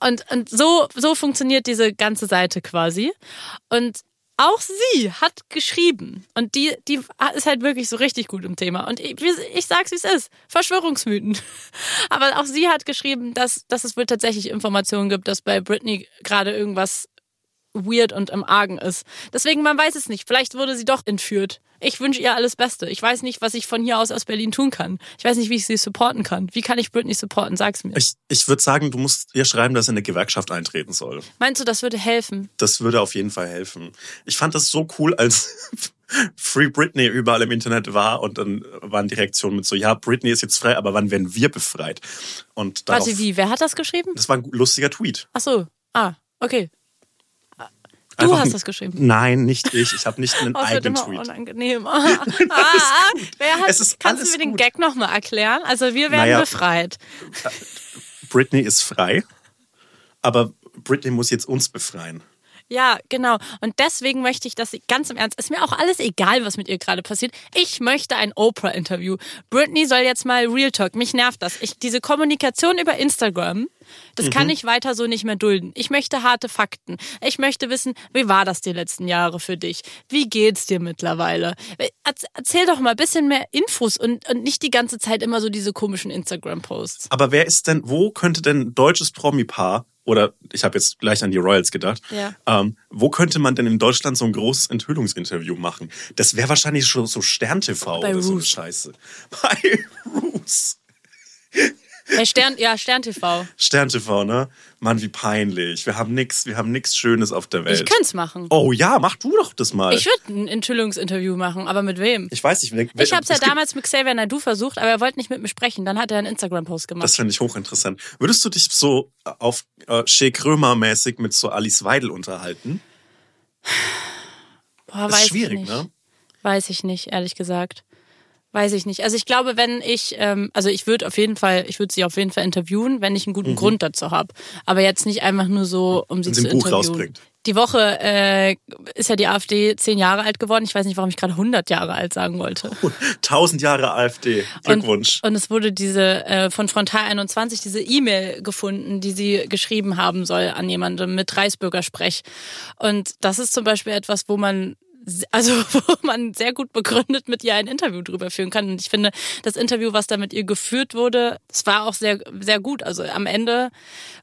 und und so, so funktioniert diese ganze Seite quasi. Und auch sie hat geschrieben. Und die, die ist halt wirklich so richtig gut im Thema. Und ich, ich sag's, wie es ist. Verschwörungsmythen. Aber auch sie hat geschrieben, dass, dass es wohl tatsächlich Informationen gibt, dass bei Britney gerade irgendwas weird und im Argen ist. Deswegen, man weiß es nicht. Vielleicht wurde sie doch entführt. Ich wünsche ihr alles Beste. Ich weiß nicht, was ich von hier aus aus Berlin tun kann. Ich weiß nicht, wie ich sie supporten kann. Wie kann ich Britney supporten? Sag's mir. Ich, ich würde sagen, du musst ihr schreiben, dass er in eine Gewerkschaft eintreten soll. Meinst du, das würde helfen? Das würde auf jeden Fall helfen. Ich fand das so cool, als Free Britney überall im Internet war und dann waren die Reaktionen mit so, ja, Britney ist jetzt frei, aber wann werden wir befreit? Und darauf, Warte, wie? Wer hat das geschrieben? das war ein lustiger Tweet. Ach so. Ah, okay. Du hast das geschrieben. Nein, nicht ich. Ich habe nicht einen Oh, wird eigenen immer Tweet. unangenehm. Ah, ah, wer hat, Es ist kannst du mir den gut. Gag nochmal erklären? Also wir werden Naja. befreit. Britney ist frei, aber Britney muss jetzt uns befreien. Ja, genau. Und deswegen möchte ich, dass sie ganz im Ernst, ist mir auch alles egal, was mit ihr gerade passiert. Ich möchte ein Oprah-Interview. Britney soll jetzt mal Real Talk. Mich nervt das. Ich, diese Kommunikation über Instagram, das kann ich weiter so nicht mehr dulden. Ich möchte harte Fakten. Ich möchte wissen, wie war das die letzten Jahre für dich? Wie geht's dir mittlerweile? Erz- Erzähl doch mal ein bisschen mehr Infos und, und nicht die ganze Zeit immer so diese komischen Instagram-Posts. Aber wer ist denn, wo könnte denn ein deutsches Promi-Paar oder ich habe jetzt gleich an die Royals gedacht. Ja. Ähm, wo könnte man denn in Deutschland so ein großes Enthüllungsinterview machen? Das wäre wahrscheinlich schon so Stern TV Bei oder so eine Roos. Scheiße. Bei Roos. Bei Stern, ja, Stern TV. Stern TV, ne? Mann, wie peinlich. Wir haben nix, wir haben nix Schönes auf der Welt. Ich könnte es machen. oh ja, mach du doch das mal. Ich würde ein Enthüllungsinterview machen, aber mit wem? ich weiß nicht. wer- Ich habe es ja damals mit Xavier Naidu versucht, aber er wollte nicht mit mir sprechen. Dann hat er einen Instagram-Post Das gemacht. finde ich hochinteressant. Würdest du dich so auf äh, Shea Krömer-mäßig mit so Alice Weidel unterhalten? Boah, ist weiß schwierig, ich nicht. ne? Weiß ich nicht, ehrlich gesagt. Weiß ich nicht. Also ich glaube, wenn ich, ähm, also ich würde auf jeden Fall, ich würde sie auf jeden Fall interviewen, wenn ich einen guten Grund dazu habe. Aber jetzt nicht einfach nur so, um sie Mhm. Wenn zu sie ein Buch interviewen. rausbringt. Die Woche äh, ist ja die AfD zehn Jahre alt geworden. Ich weiß nicht, warum ich gerade 100 Jahre alt sagen wollte. Tausend Jahre AfD. Glückwunsch. Und, und es wurde diese äh, von Frontal 21 diese E-Mail gefunden, die sie geschrieben haben soll an jemandem mit Reichsbürgersprech. Und das ist zum Beispiel etwas, wo man also wo man sehr gut begründet mit ihr ein Interview drüber führen kann. Und ich finde, das Interview, was da mit ihr geführt wurde, es war auch sehr, sehr gut. Also am Ende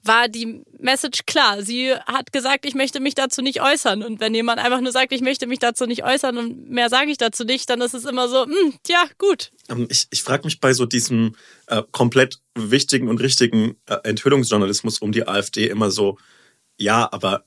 war die Message klar. Sie hat gesagt, ich möchte mich dazu nicht äußern. Und wenn jemand einfach nur sagt, ich möchte mich dazu nicht äußern und mehr sage ich dazu nicht, dann ist es immer so, hm, ja, gut. Ähm, Ich, ich frage mich bei so diesem äh, komplett wichtigen und richtigen äh, Enthüllungsjournalismus um die AfD immer so, ja, aber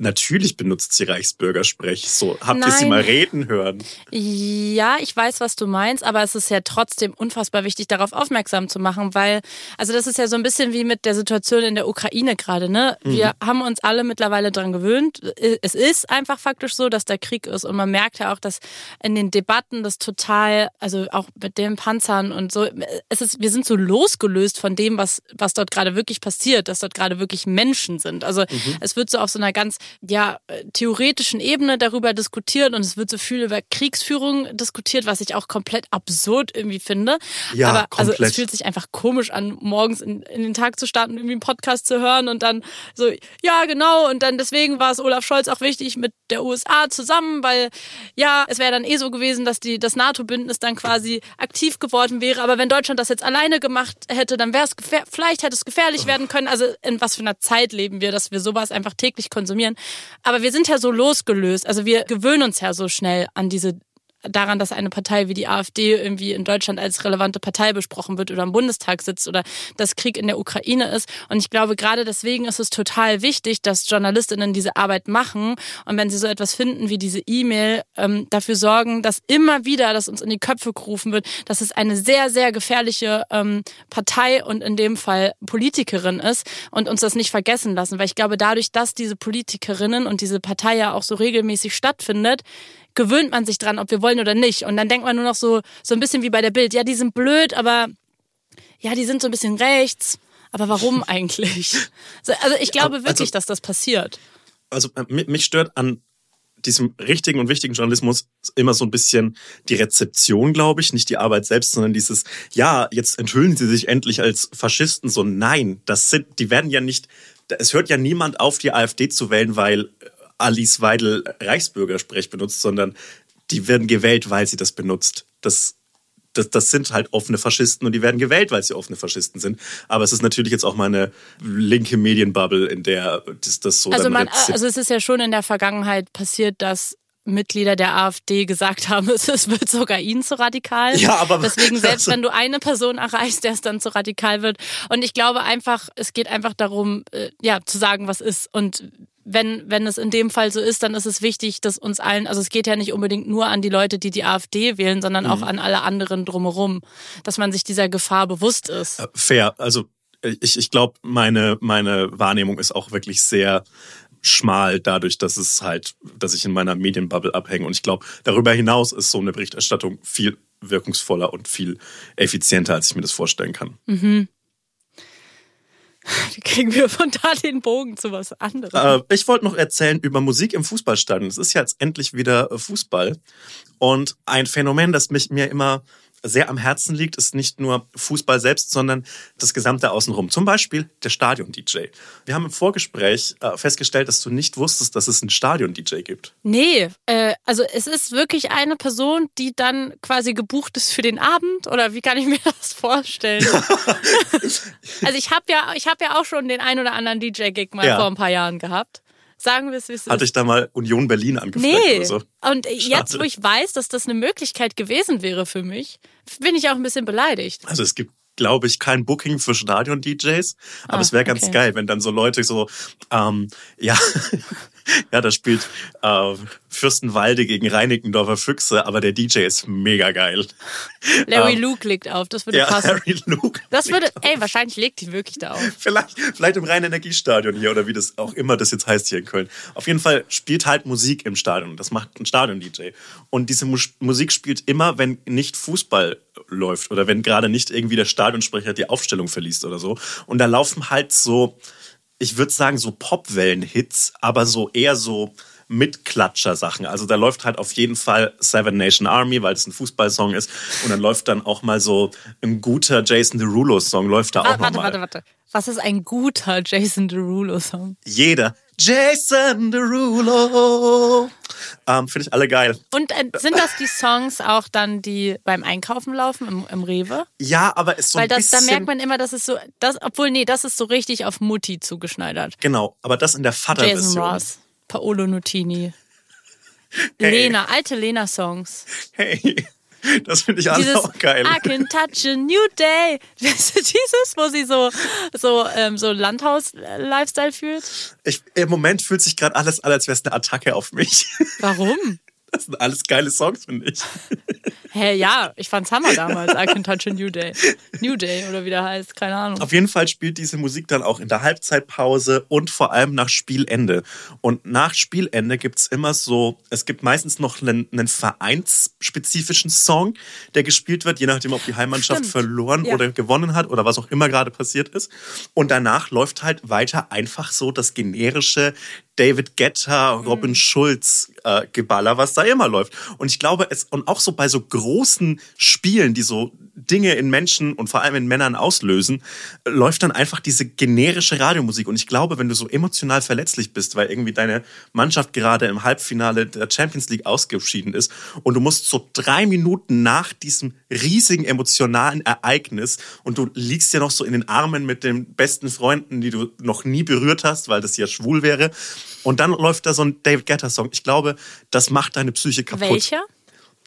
natürlich benutzt sie Reichsbürgersprech. So, habt ihr sie Nein. mal reden hören? Ja, ich weiß, was du meinst, aber es ist ja trotzdem unfassbar wichtig, darauf aufmerksam zu machen, weil, also das ist ja so ein bisschen wie mit der Situation in der Ukraine gerade, ne? Wir haben uns alle mittlerweile dran gewöhnt. Es ist einfach faktisch so, dass der Krieg ist und man merkt ja auch, dass in den Debatten das total, also auch mit den Panzern und so, es ist, wir sind so losgelöst von dem, was, was dort gerade wirklich passiert, dass dort gerade wirklich Menschen sind. Also es wird so auf so einer ganz, ja, äh, theoretischen Ebene darüber diskutiert und es wird so viel über Kriegsführung diskutiert, was ich auch komplett absurd irgendwie finde. Ja, Aber also komplett. es fühlt sich einfach komisch an, morgens in, in den Tag zu starten, irgendwie einen Podcast zu hören und dann so, ja, genau, und dann deswegen war es Olaf Scholz auch wichtig mit der USA zusammen, weil ja, es wäre dann eh so gewesen, dass die, das NATO-Bündnis dann quasi aktiv geworden wäre. Aber wenn Deutschland das jetzt alleine gemacht hätte, dann wäre es vielleicht hätte es gefährlich werden können. Also in was für einer Zeit leben wir, dass wir sowas einfach täglich konsumieren. Aber wir sind ja so losgelöst. Also wir gewöhnen uns ja so schnell an diese daran, dass eine Partei wie die AfD irgendwie in Deutschland als relevante Partei besprochen wird oder im Bundestag sitzt oder dass Krieg in der Ukraine ist. Und ich glaube, gerade deswegen ist es total wichtig, dass Journalistinnen diese Arbeit machen und wenn sie so etwas finden wie diese E-Mail, ähm, dafür sorgen, dass immer wieder, dass uns in die Köpfe gerufen wird, dass es eine sehr, sehr gefährliche ähm, Partei und in dem Fall Politikerin ist und uns das nicht vergessen lassen. Weil ich glaube, dadurch, dass diese Politikerinnen und diese Partei ja auch so regelmäßig stattfindet, gewöhnt man sich dran, ob wir wollen oder nicht. Und dann denkt man nur noch so, so ein bisschen wie bei der Bild. Ja, die sind blöd, aber ja, die sind so ein bisschen rechts. Aber warum eigentlich? Also ich glaube Also- wirklich, dass das passiert. also äh, mi- mich stört an diesem richtigen und wichtigen Journalismus immer so ein bisschen die Rezeption, glaube ich, nicht die Arbeit selbst, sondern dieses, ja, jetzt enthüllen sie sich endlich als Faschisten. So, nein, das sind, die werden ja nicht, es hört ja niemand auf, die AfD zu wählen, weil Alice Weidel Reichsbürgersprech benutzt, sondern die werden gewählt, weil sie das benutzt. Das das, das sind halt offene Faschisten und die werden gewählt, weil sie offene Faschisten sind. Aber es ist natürlich jetzt auch mal eine linke Medienbubble, in der das, das so Also, dann man, also es ist ja schon in der Vergangenheit passiert, dass Mitglieder der AfD gesagt haben, es es wird sogar ihnen zu radikal. Ja, aber- Deswegen, selbst also- wenn du eine Person erreichst, der es dann zu radikal wird. Und ich glaube einfach, es geht einfach darum, äh, ja, zu sagen, was ist. Und wenn, wenn es in dem Fall so ist, dann ist es wichtig, dass uns allen, also es geht ja nicht unbedingt nur an die Leute, die die AfD wählen, sondern Mhm. auch an alle anderen drumherum, dass man sich dieser Gefahr bewusst ist. Äh, fair. Also ich, ich glaube, meine, meine Wahrnehmung ist auch wirklich sehr schmal dadurch, dass es halt, dass ich in meiner Medienbubble abhänge. Und ich glaube, darüber hinaus ist so eine Berichterstattung viel wirkungsvoller und viel effizienter, als ich mir das vorstellen kann. Wie kriegen wir von da den Bogen zu was anderem? Äh, ich wollte noch erzählen über Musik im Fußballstadion. Es ist ja jetzt endlich wieder äh, Fußball. Und ein Phänomen, das mich mir immer sehr am Herzen liegt, ist nicht nur Fußball selbst, sondern das gesamte Außenrum. Zum Beispiel der Stadion-DJ. Wir haben im Vorgespräch äh, festgestellt, dass du nicht wusstest, dass es einen Stadion-DJ gibt. Nee, äh, also es ist wirklich eine Person, die dann quasi gebucht ist für den Abend oder wie kann ich mir das vorstellen? also ich habe ja, ich habe ja auch schon den ein oder anderen DJ-Gig mal Ja. vor ein paar Jahren gehabt. Sagen wir es, wie es Hatte ist. ich da mal Union Berlin angefragt Nee. oder so? Und jetzt, wo ich weiß, dass das eine Möglichkeit gewesen wäre für mich, bin ich auch ein bisschen beleidigt. Also es gibt, glaube ich, kein Booking für Stadion-DJs, aber Ah, es wäre ganz okay. geil, wenn dann so Leute so, ähm, ja, ja, da spielt äh, Fürstenwalde gegen Reinickendorfer Füchse, aber der DJ ist mega geil. Larry Ähm, Luke legt auf, das würde Ja, passen. Harry Luke. Das würde, ey, wahrscheinlich legt die wirklich da auf. Vielleicht, vielleicht im Rhein-Energiestadion hier oder wie das auch immer das jetzt heißt hier in Köln. Auf jeden Fall spielt halt Musik im Stadion. Das macht ein Stadion-DJ. Und diese Mus Musik spielt immer, wenn nicht Fußball läuft oder wenn gerade nicht irgendwie der Stadionsprecher die Aufstellung verliest oder so. Und da laufen halt so, ich würde sagen, so Popwellen-Hits, aber so eher so Mitklatscher-Sachen. Also da läuft halt auf jeden Fall Seven Nation Army, weil es ein Fußballsong ist. Und dann läuft dann auch mal so ein guter Jason Derulo-Song, läuft da auch Warte, noch warte, mal. warte, warte. Was ist ein guter Jason Derulo-Song? Jeder. Jason Derulo. Ähm, Finde ich alle geil. Und äh, sind das die Songs auch dann, die beim Einkaufen laufen im, im Rewe? Ja, aber ist so Weil ein das, da bisschen... merkt man immer, dass es so, das, obwohl, nee, das ist so richtig auf Mutti zugeschneidert. Genau, aber das in der Jason Vaterversion. Ross, Paolo Nutini, Hey. Lena, alte Lena-Songs. Hey, das finde ich alle Dieses auch geil. I can touch a new day. Dieses, wo sie so, so, ähm, so Landhaus-Lifestyle fühlt. Ich, Im Moment fühlt sich gerade alles an, als wäre es eine Attacke auf mich. Warum? Das sind alles geile Songs, finde ich. Hä, ja, ich fand's Hammer damals. I can touch a new day. New Day oder wie der heißt, keine Ahnung. Auf jeden Fall spielt diese Musik dann auch in der Halbzeitpause und vor allem nach Spielende. Und nach Spielende gibt's immer so, es gibt meistens noch einen, einen vereinsspezifischen Song, der gespielt wird, je nachdem, ob die Heimmannschaft Stimmt. verloren Ja. oder gewonnen hat oder was auch immer gerade passiert ist. Und danach läuft halt weiter einfach so das generische David Guetta, Robin Schulz äh, Geballer, was da immer läuft. Und ich glaube, es und auch so bei so großen Spielen, die so Dinge in Menschen und vor allem in Männern auslösen, läuft dann einfach diese generische Radiomusik. Und ich glaube, wenn du so emotional verletzlich bist, weil irgendwie deine Mannschaft gerade im Halbfinale der Champions League ausgeschieden ist und du musst so drei Minuten nach diesem riesigen emotionalen Ereignis und du liegst ja noch so in den Armen mit den besten Freunden, die du noch nie berührt hast, weil das ja schwul wäre. Und dann läuft da so ein David Guetta Song. Ich glaube, das macht deine Psyche kaputt. Welcher?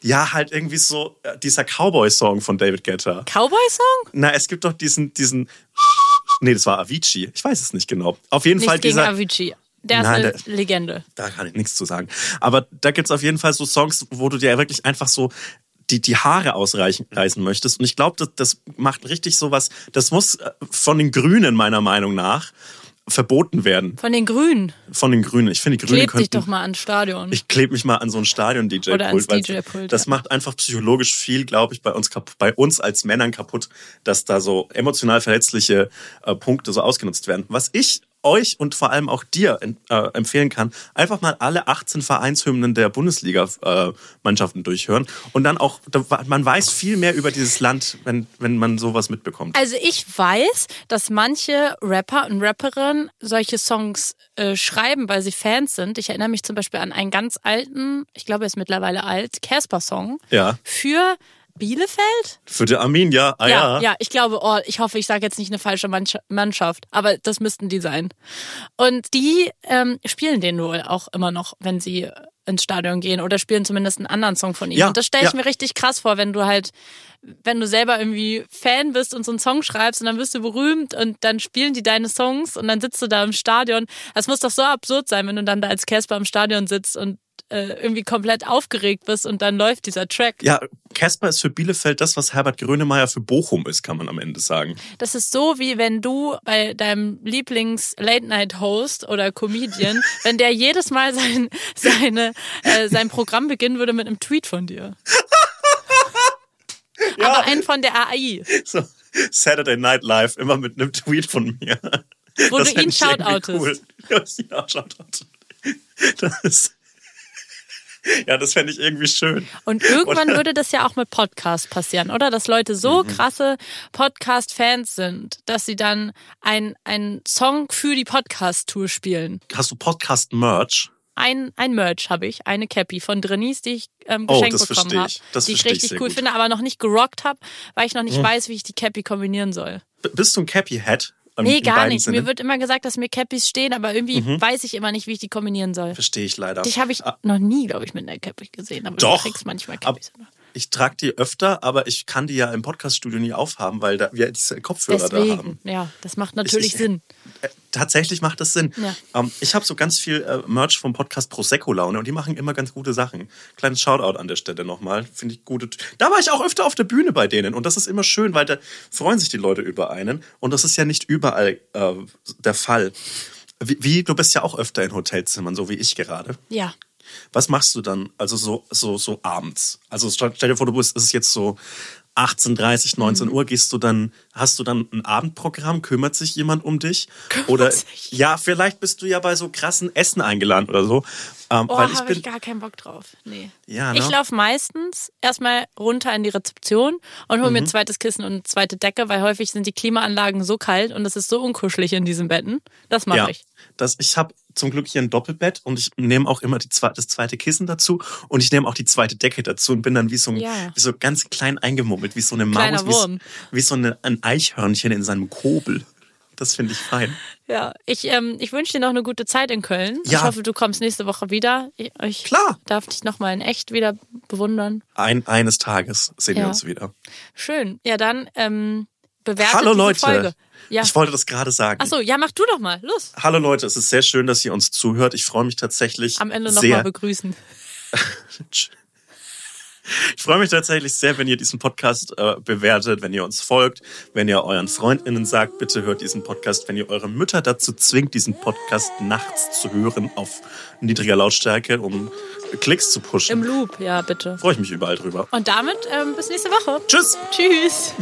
Ja, halt irgendwie so äh, dieser Cowboy-Song von David Guetta. Cowboy-Song? Na, es gibt doch diesen, diesen. Nee, das war Avicii. Ich weiß es nicht genau. Auf jeden Fall Nicht gegen dieser. Avicii. Der ist Nein, eine der- Legende. Da kann ich nichts zu sagen. Aber da gibt's auf jeden Fall so Songs, wo du dir wirklich einfach so die, die Haare ausreißen reißen möchtest. Und ich glaube, das, das macht richtig sowas. Das muss äh, von den Grünen meiner Meinung nach verboten werden. Von den Grünen. Von den Grünen. Ich finde, die Grünen Kleb dich könnten. doch mal ans Stadion. Ich klebe mich mal an so ein Oder Stadion-DJ-Pult. ans weil DJ-Pult, Das ja. macht einfach psychologisch viel, glaube ich, bei uns, bei uns als Männern kaputt, dass da so emotional verletzliche äh, Punkte so ausgenutzt werden. Was ich euch und vor allem auch dir äh, empfehlen kann, einfach mal alle 18 Vereinshymnen der Bundesliga-Mannschaften durchhören und dann auch, man weiß viel mehr über dieses Land, wenn, wenn man sowas mitbekommt. Also ich weiß, dass manche Rapper und Rapperinnen solche Songs äh, schreiben, weil sie Fans sind. Ich erinnere mich zum Beispiel an einen ganz alten, ich glaube er ist mittlerweile alt, Casper-Song Ja. für Bielefeld? Für die Arminia, ah ja. ja, ja, ich glaube, oh, ich hoffe, ich sage jetzt nicht eine falsche Mannscha- Mannschaft, aber das müssten die sein. Und die ähm, spielen den wohl auch immer noch, wenn sie ins Stadion gehen oder spielen zumindest einen anderen Song von ihm. Ja, und das stelle ich ja. mir richtig krass vor, wenn du halt, wenn du selber irgendwie Fan bist und so einen Song schreibst und dann wirst du berühmt und dann spielen die deine Songs und dann sitzt du da im Stadion. Das muss doch so absurd sein, wenn du dann da als Casper im Stadion sitzt und äh, irgendwie komplett aufgeregt bist und dann läuft dieser Track. Ja, Casper ist für Bielefeld das, was Herbert Grönemeyer für Bochum ist, kann man am Ende sagen. Das ist so, wie wenn du bei deinem Lieblings-Late-Night-Host oder Comedian, wenn der jedes Mal sein, seine, äh, sein Programm beginnen würde mit einem Tweet von dir. Aber einen von der AI, So, Saturday Night Live, immer mit einem Tweet von mir. wo Das du ihn shoutoutest. Cool. Ja, ich ihn auch shoutout. Das ist, ja, das fände ich irgendwie schön. Und irgendwann Oder- würde das ja auch mit Podcasts passieren, oder? Dass Leute so Mhm. krasse Podcast-Fans sind, dass sie dann ein, ein Song für die Podcast-Tour spielen. Hast du Podcast-Merch? ein, ein Merch habe ich, eine Cappy von Drinnies, die ich ähm, Oh, geschenkt das bekommen habe. ich. Die ich ich richtig sehr cool gut. Finde, aber noch nicht gerockt habe, weil ich noch nicht weiß, wie ich die Cappy kombinieren soll. B- Bist du ein Cappy-Head? Im- Nee, gar nicht. Sinne? Mir wird immer gesagt, dass mir Cappies stehen, aber irgendwie weiß ich immer nicht, wie ich die kombinieren soll. Verstehe ich leider. Dich habe ich Ah, noch nie, glaube ich, mit einer Cappy gesehen, aber Doch. du kriegst manchmal Ab- Cappies. Ich trage die öfter, aber ich kann die ja im Podcaststudio nie aufhaben, weil da wir diese Kopfhörer da haben. Deswegen, ja, das macht natürlich ich- Sinn. Äh, Tatsächlich macht das Sinn. Ja. Ähm, ich habe so ganz viel äh, Merch vom Podcast Prosecco Laune und die machen immer ganz gute Sachen. Kleines Shoutout an der Stelle nochmal. Finde ich gute. Da war ich auch öfter auf der Bühne bei denen und das ist immer schön, weil da freuen sich die Leute über einen und das ist ja nicht überall äh, der Fall. Wie, wie, du bist ja auch öfter in Hotelzimmern, so wie ich gerade. Ja. Was machst du dann, also so, so, so abends? Also stell dir vor, du bist, es ist jetzt so 18.30, 19 Mhm. Uhr, gehst du dann, hast du dann ein Abendprogramm, kümmert sich jemand um dich? Kümmert oder sich? ja, vielleicht bist du ja bei so krassen Essen eingeladen oder so. Ähm, Oh, weil ich habe bin, ich gar keinen Bock drauf. Nee. Ja, ne? Ich laufe meistens erstmal runter in die Rezeption und hole mir Mhm. ein zweites Kissen und eine zweite Decke, weil häufig sind die Klimaanlagen so kalt und es ist so unkuschelig in diesen Betten. Das mache ja, ich. das, ich habe zum Glück hier ein Doppelbett und ich nehme auch immer zwe das zweite Kissen dazu und ich nehme auch die zweite Decke dazu und bin dann wie so, ein, Ja. wie so ganz klein eingemummelt, wie so eine Maus, wie, wie so eine, ein Eichhörnchen in seinem Kobel. Das finde ich fein. Ja, ich, ähm, ich wünsche dir noch eine gute Zeit in Köln. Ja. Ich hoffe, du kommst nächste Woche wieder. Ich, ich Klar. darf dich nochmal in echt wieder bewundern. Ein, eines Tages sehen wir Ja. uns wieder. Schön. Ja, dann ähm, bewertet Hallo Leute. Folge. Ja. Ich wollte das gerade sagen. Ach so, ja, mach du doch mal. Los. Hallo Leute, es ist sehr schön, dass ihr uns zuhört. Ich freue mich tatsächlich Am Ende nochmal begrüßen. Ich freue mich tatsächlich sehr, wenn ihr diesen Podcast äh, bewertet, wenn ihr uns folgt, wenn ihr euren Freundinnen sagt, bitte hört diesen Podcast, wenn ihr eure Mütter dazu zwingt, diesen Podcast nachts zu hören auf niedriger Lautstärke, um Klicks zu pushen. Im Loop, ja, bitte. Freue ich mich überall drüber. Und damit ähm, bis nächste Woche. Tschüss! Tschüss.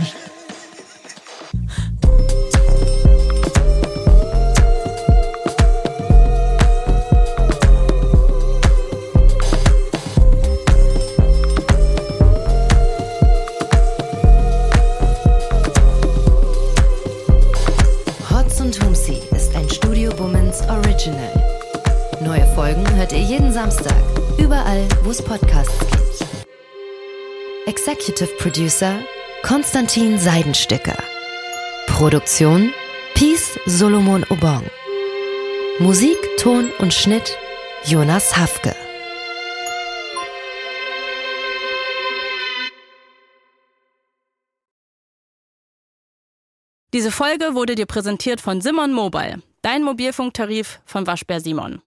Samstag, überall, wo es Podcasts gibt. Executive Producer Konstantin Seidensticker. Produktion Peace Solomon Obong. Musik, Ton und Schnitt Jonas Hafke. Diese Folge wurde dir präsentiert von Simon Mobile, dein Mobilfunktarif von Waschbär Simon.